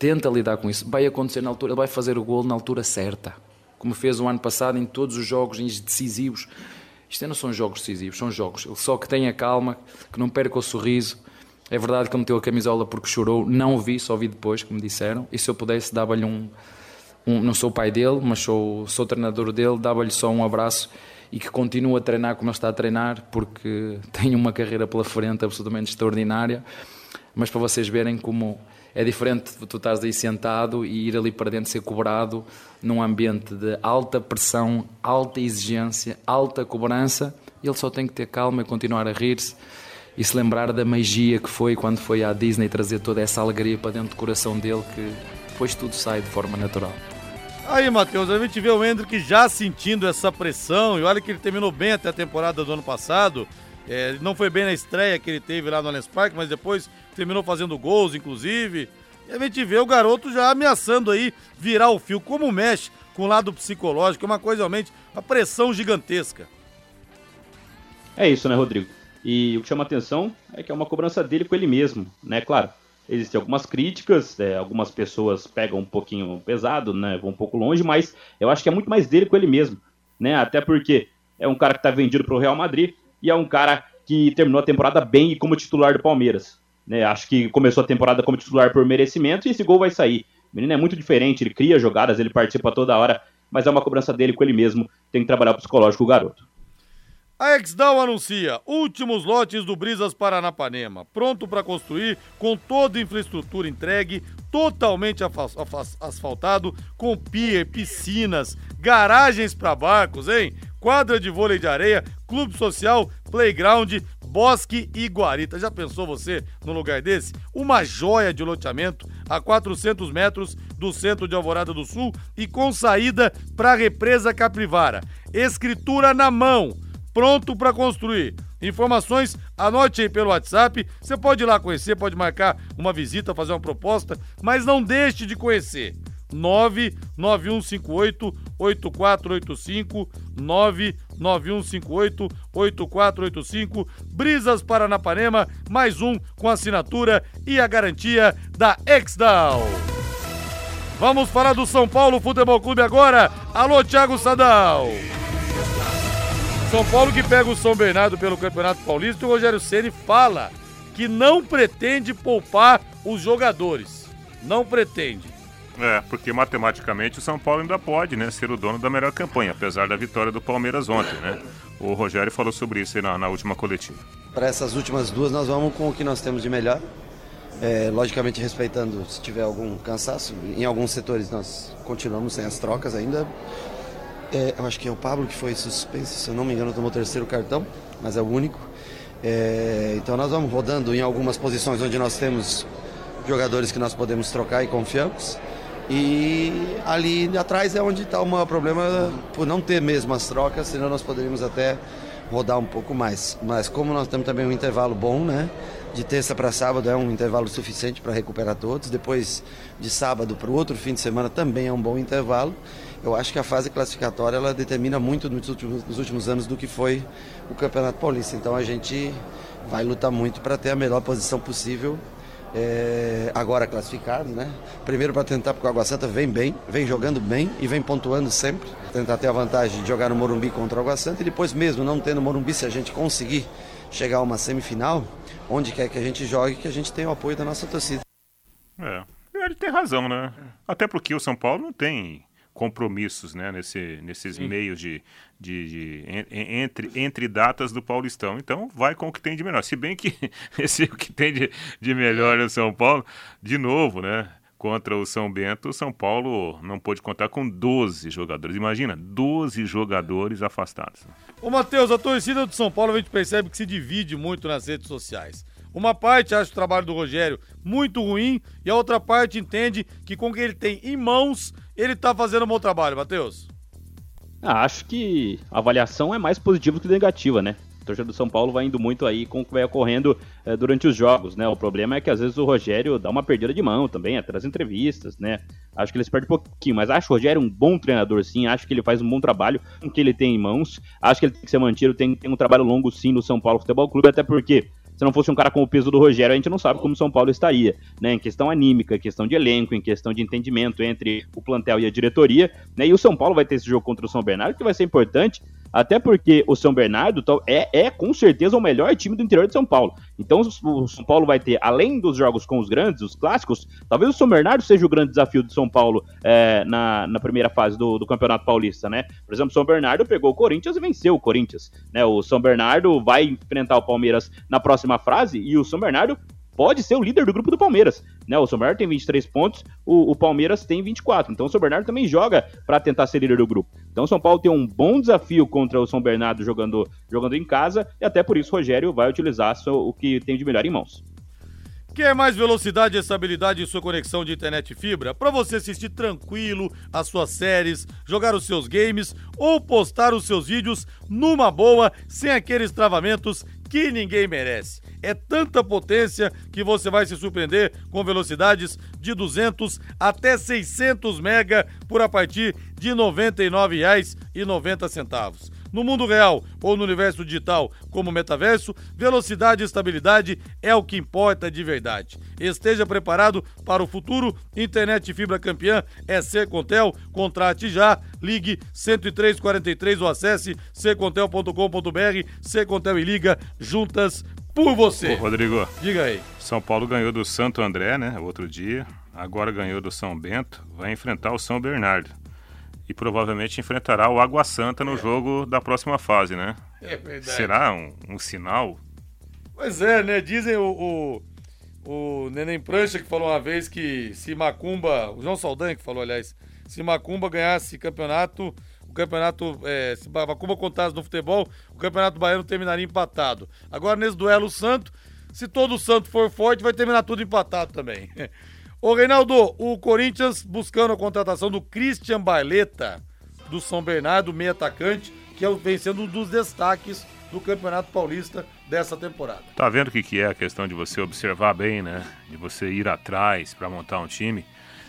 tenta lidar com isso. Vai acontecer na altura, ele vai fazer o golo na altura certa, como fez o ano passado em todos os jogos decisivos. Isto não são jogos decisivos, são jogos. Ele só que tenha calma, que não perca o sorriso. É verdade que ele meteu a camisola porque chorou, não o vi, só vi depois, como disseram. E se eu pudesse, dava-lhe um, um- Não sou o pai dele, mas sou, sou treinador dele, dava-lhe só um abraço e que continue a treinar como ele está a treinar, porque tem uma carreira pela frente absolutamente extraordinária. Mas para vocês verem como é diferente de tu estás aí sentado e ir ali para dentro ser cobrado num ambiente de alta pressão, alta exigência, alta cobrança. Ele só tem que ter calma e continuar a rir-se e se lembrar da magia que foi quando foi à Disney trazer toda essa alegria para dentro do coração dele, que depois tudo sai de forma natural. Aí, Matheus, a gente vê o Hendrick já sentindo essa pressão, e olha que ele terminou bem até a temporada do ano passado. É, não foi bem na estreia que ele teve lá no Allianz Parque, mas depois terminou fazendo gols, inclusive. E a gente vê o garoto já ameaçando aí virar o fio. Como mexe com o lado psicológico, é uma coisa realmente, uma pressão gigantesca. É isso, né, Rodrigo? E o que chama atenção é que é uma cobrança dele com ele mesmo, né? Claro, existem algumas críticas, é, algumas pessoas pegam um pouquinho pesado, né? Vão um pouco longe, mas eu acho que é muito mais dele com ele mesmo, né? Até porque é um cara que está vendido para o Real Madrid e é um cara que terminou a temporada bem e como titular do Palmeiras, né? Acho que começou a temporada como titular por merecimento e esse gol vai sair. O menino é muito diferente, ele cria jogadas, ele participa toda hora, mas é uma cobrança dele com ele mesmo. Tem que trabalhar o psicológico do garoto. A Exdal anuncia últimos lotes do Brisas Paranapanema, pronto para construir, com toda a infraestrutura entregue, totalmente asfaltado, com pier, piscinas, garagens para barcos, hein? Quadra de vôlei de areia, clube social, playground, bosque e guarita. Já pensou você num lugar desse? Uma joia de loteamento a 400 metros do centro de Alvorada do Sul e com saída para a represa Caprivara. Escritura na mão pronto para construir. Informações, anote aí pelo WhatsApp. Você pode ir lá conhecer, pode marcar uma visita, fazer uma proposta, mas não deixe de conhecer. 99158 8485 99158 8485 Brisas Paranapanema, mais um com assinatura e a garantia da Exdal. Vamos falar do São Paulo Futebol Clube agora. Alô, Thiago Sadal. São Paulo que pega o São Bernardo pelo Campeonato Paulista e o Rogério Ceni fala que não pretende poupar os jogadores. Não pretende. É, porque matematicamente o São Paulo ainda pode, né, ser o dono da melhor campanha, apesar da vitória do Palmeiras ontem, né? O Rogério falou sobre isso na, na última coletiva. Para essas últimas duas, nós vamos com o que nós temos de melhor. É, logicamente, respeitando se tiver algum cansaço. Em alguns setores, nós continuamos sem as trocas ainda. É, eu acho que é o Pablo que foi suspenso, se eu não me engano, tomou o terceiro cartão, mas é o único. É, então, nós vamos rodando em algumas posições onde nós temos jogadores que nós podemos trocar e confiamos. E ali atrás é onde está o maior problema por não ter mesmo as trocas, senão nós poderíamos até rodar um pouco mais. Mas como nós temos também um intervalo bom, né? De terça para sábado é um intervalo suficiente para recuperar todos. Depois de sábado para o outro fim de semana também é um bom intervalo. Eu acho que a fase classificatória ela determina muito nos últimos, nos últimos anos do que foi o Campeonato Paulista. Então a gente vai lutar muito para ter a melhor posição possível é, agora classificado, né? Primeiro para tentar, porque o Água Santa vem bem, vem jogando bem e vem pontuando sempre. Tentar ter a vantagem de jogar no Morumbi contra o Água Santa e depois mesmo não tendo Morumbi, se a gente conseguir chegar a uma semifinal, onde quer que a gente jogue, que a gente tenha o apoio da nossa torcida. É, ele tem razão, né? Até porque o São Paulo não tem compromissos né, nesse, nesses Sim. meios de, de, de en, entre, entre datas do Paulistão. Então, vai com o que tem de melhor. Se bem que esse o que tem de, de melhor no São Paulo, de novo, né? Contra o São Bento, o São Paulo não pôde contar com 12 jogadores. Imagina, 12 jogadores afastados. Ô, Matheus, a torcida do São Paulo a gente percebe que se divide muito nas redes sociais. Uma parte acha o trabalho do Rogério muito ruim e a outra parte entende que com o que ele tem em mãos, ele tá fazendo um bom trabalho, Matheus. Ah, acho que a avaliação é mais positiva que negativa, né? O torcedor do São Paulo vai indo muito aí com o que vai ocorrendo eh, durante os jogos, né? O problema é que às vezes o Rogério dá uma perdida de mão também, até nas entrevistas, né? Acho que eles perdem um pouquinho, mas acho o Rogério um bom treinador, sim. Acho que ele faz um bom trabalho com o que ele tem em mãos. Acho que ele tem que ser mantido, tem, tem um trabalho longo, sim, no São Paulo Futebol Clube, até porque se não fosse um cara com o peso do Rogério, a gente não sabe como o São Paulo estaria, né? Em questão anímica, em questão de elenco, em questão de entendimento entre o plantel e a diretoria, né? E o São Paulo vai ter esse jogo contra o São Bernardo, que vai ser importante, até porque o São Bernardo é, é com certeza o melhor time do interior de São Paulo. Então o São Paulo vai ter, além dos jogos com os grandes, os clássicos, talvez o São Bernardo seja o grande desafio do São Paulo é, na, na primeira fase do, do Campeonato Paulista, né? Por exemplo, o São Bernardo pegou o Corinthians e venceu o Corinthians, né? O São Bernardo vai enfrentar o Palmeiras na próxima fase e o São Bernardo pode ser o líder do grupo do Palmeiras. Né? O São Bernardo tem 23 pontos, o, o Palmeiras tem 24. Então o São Bernardo também joga para tentar ser líder do grupo. Então o São Paulo tem um bom desafio contra o São Bernardo jogando, jogando em casa, e até por isso o Rogério vai utilizar o que tem de melhor em mãos. Quer mais velocidade e estabilidade em sua conexão de internet fibra? Para você assistir tranquilo as suas séries, jogar os seus games ou postar os seus vídeos numa boa, sem aqueles travamentos que ninguém merece. É tanta potência que você vai se surpreender com velocidades de 200 até 600 mega por a partir de R$ 99,90 no mundo real ou no universo digital, como metaverso, velocidade e estabilidade é o que importa de verdade. Esteja preparado para o futuro. Internet fibra campeã é Secontel. Contrate já. Ligue 10343 ou acesse secontel.com.br. Secontel e liga juntas por você. Ô, Rodrigo. Diga aí. São Paulo ganhou do Santo André, né? Outro dia. Agora ganhou do São Bento. Vai enfrentar o São Bernardo e provavelmente enfrentará o Água Santa no jogo da próxima fase, né? É verdade. Será um, um sinal? Pois é, né? Dizem o, o, o Neném Prancha que falou uma vez que se Macumba, o João Saldanha que falou, aliás, se Macumba ganhasse campeonato, o campeonato, é, se Macumba contasse no futebol, o campeonato baiano terminaria empatado. Agora, nesse duelo santo, se todo santo for forte, vai terminar tudo empatado também. Ô, Reinaldo, o Corinthians buscando a contratação do Christian Barleta, do São Bernardo, meio atacante, que é vem sendo um dos destaques do Campeonato Paulista dessa temporada. Tá vendo o que, que é a questão de você observar bem, né? De você ir atrás para montar um time.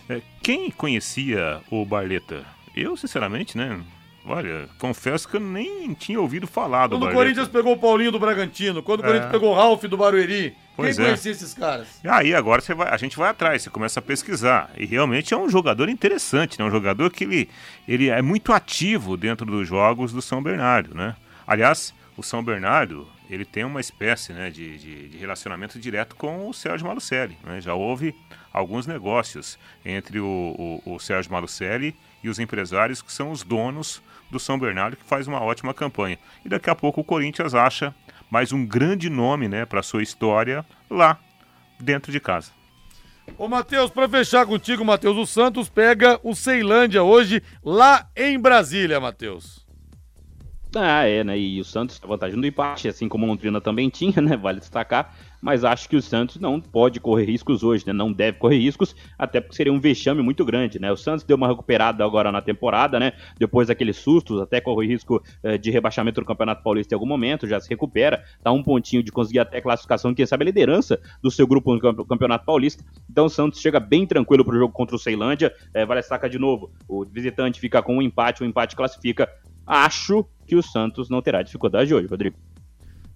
É, quem conhecia o Barleta? Eu, sinceramente, né? Olha, confesso que eu nem tinha ouvido falar do Quando o Corinthians pegou o Paulinho do Bragantino, quando o é. Corinthians pegou o Ralf do Barueri, Pois Quem é. conhecia esses caras? E aí agora você vai, a gente vai atrás, você começa a pesquisar. E realmente é um jogador interessante, né? Um jogador que ele, ele é muito ativo dentro dos jogos do São Bernardo, né? Aliás, o São Bernardo, ele tem uma espécie né, de, de, de relacionamento direto com o Sérgio Malucelli. Né? Já houve alguns negócios entre o, o, o Sérgio Malucelli e os empresários que são os donos do São Bernardo, que faz uma ótima campanha. E daqui a pouco o Corinthians acha mais um grande nome, né, para sua história lá dentro de casa. Ô Matheus, para fechar contigo, Matheus, o Santos pega o Ceilândia hoje lá em Brasília, Matheus. Ah, é, né? E o Santos a vantagem do empate, assim como o Londrina também tinha, né? Vale destacar. Mas acho que o Santos não pode correr riscos hoje, né? Não deve correr riscos, até porque seria um vexame muito grande, né? O Santos deu uma recuperada agora na temporada, né? Depois daqueles sustos, até corre risco eh, de rebaixamento do Campeonato Paulista em algum momento, já se recupera, tá um pontinho de conseguir até classificação, quem sabe a liderança do seu grupo no Campeonato Paulista. Então o Santos chega bem tranquilo pro jogo contra o Ceilândia. Eh, vale destacar de novo, o visitante fica com um empate, o empate classifica. Acho que o Santos não terá dificuldade hoje, Rodrigo.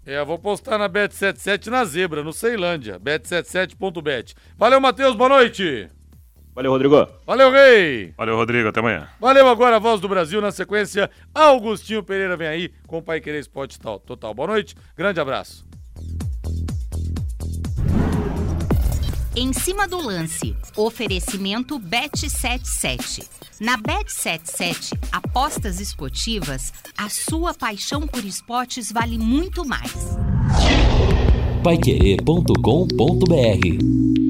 É, eu vou postar na Bet77 na Zebra, no Ceilândia. Bet77.bet. Valeu, Matheus, boa noite. Valeu, Rodrigo. Valeu, Rei. Valeu, Rodrigo, até amanhã. Valeu agora a voz do Brasil na sequência. Augustinho Pereira vem aí com o Pai Querer Esporte Total. Boa noite, grande abraço. Em cima do lance, oferecimento Bet77. Na Bet77, apostas esportivas, a sua paixão por esportes vale muito mais. Paiquerê.com.br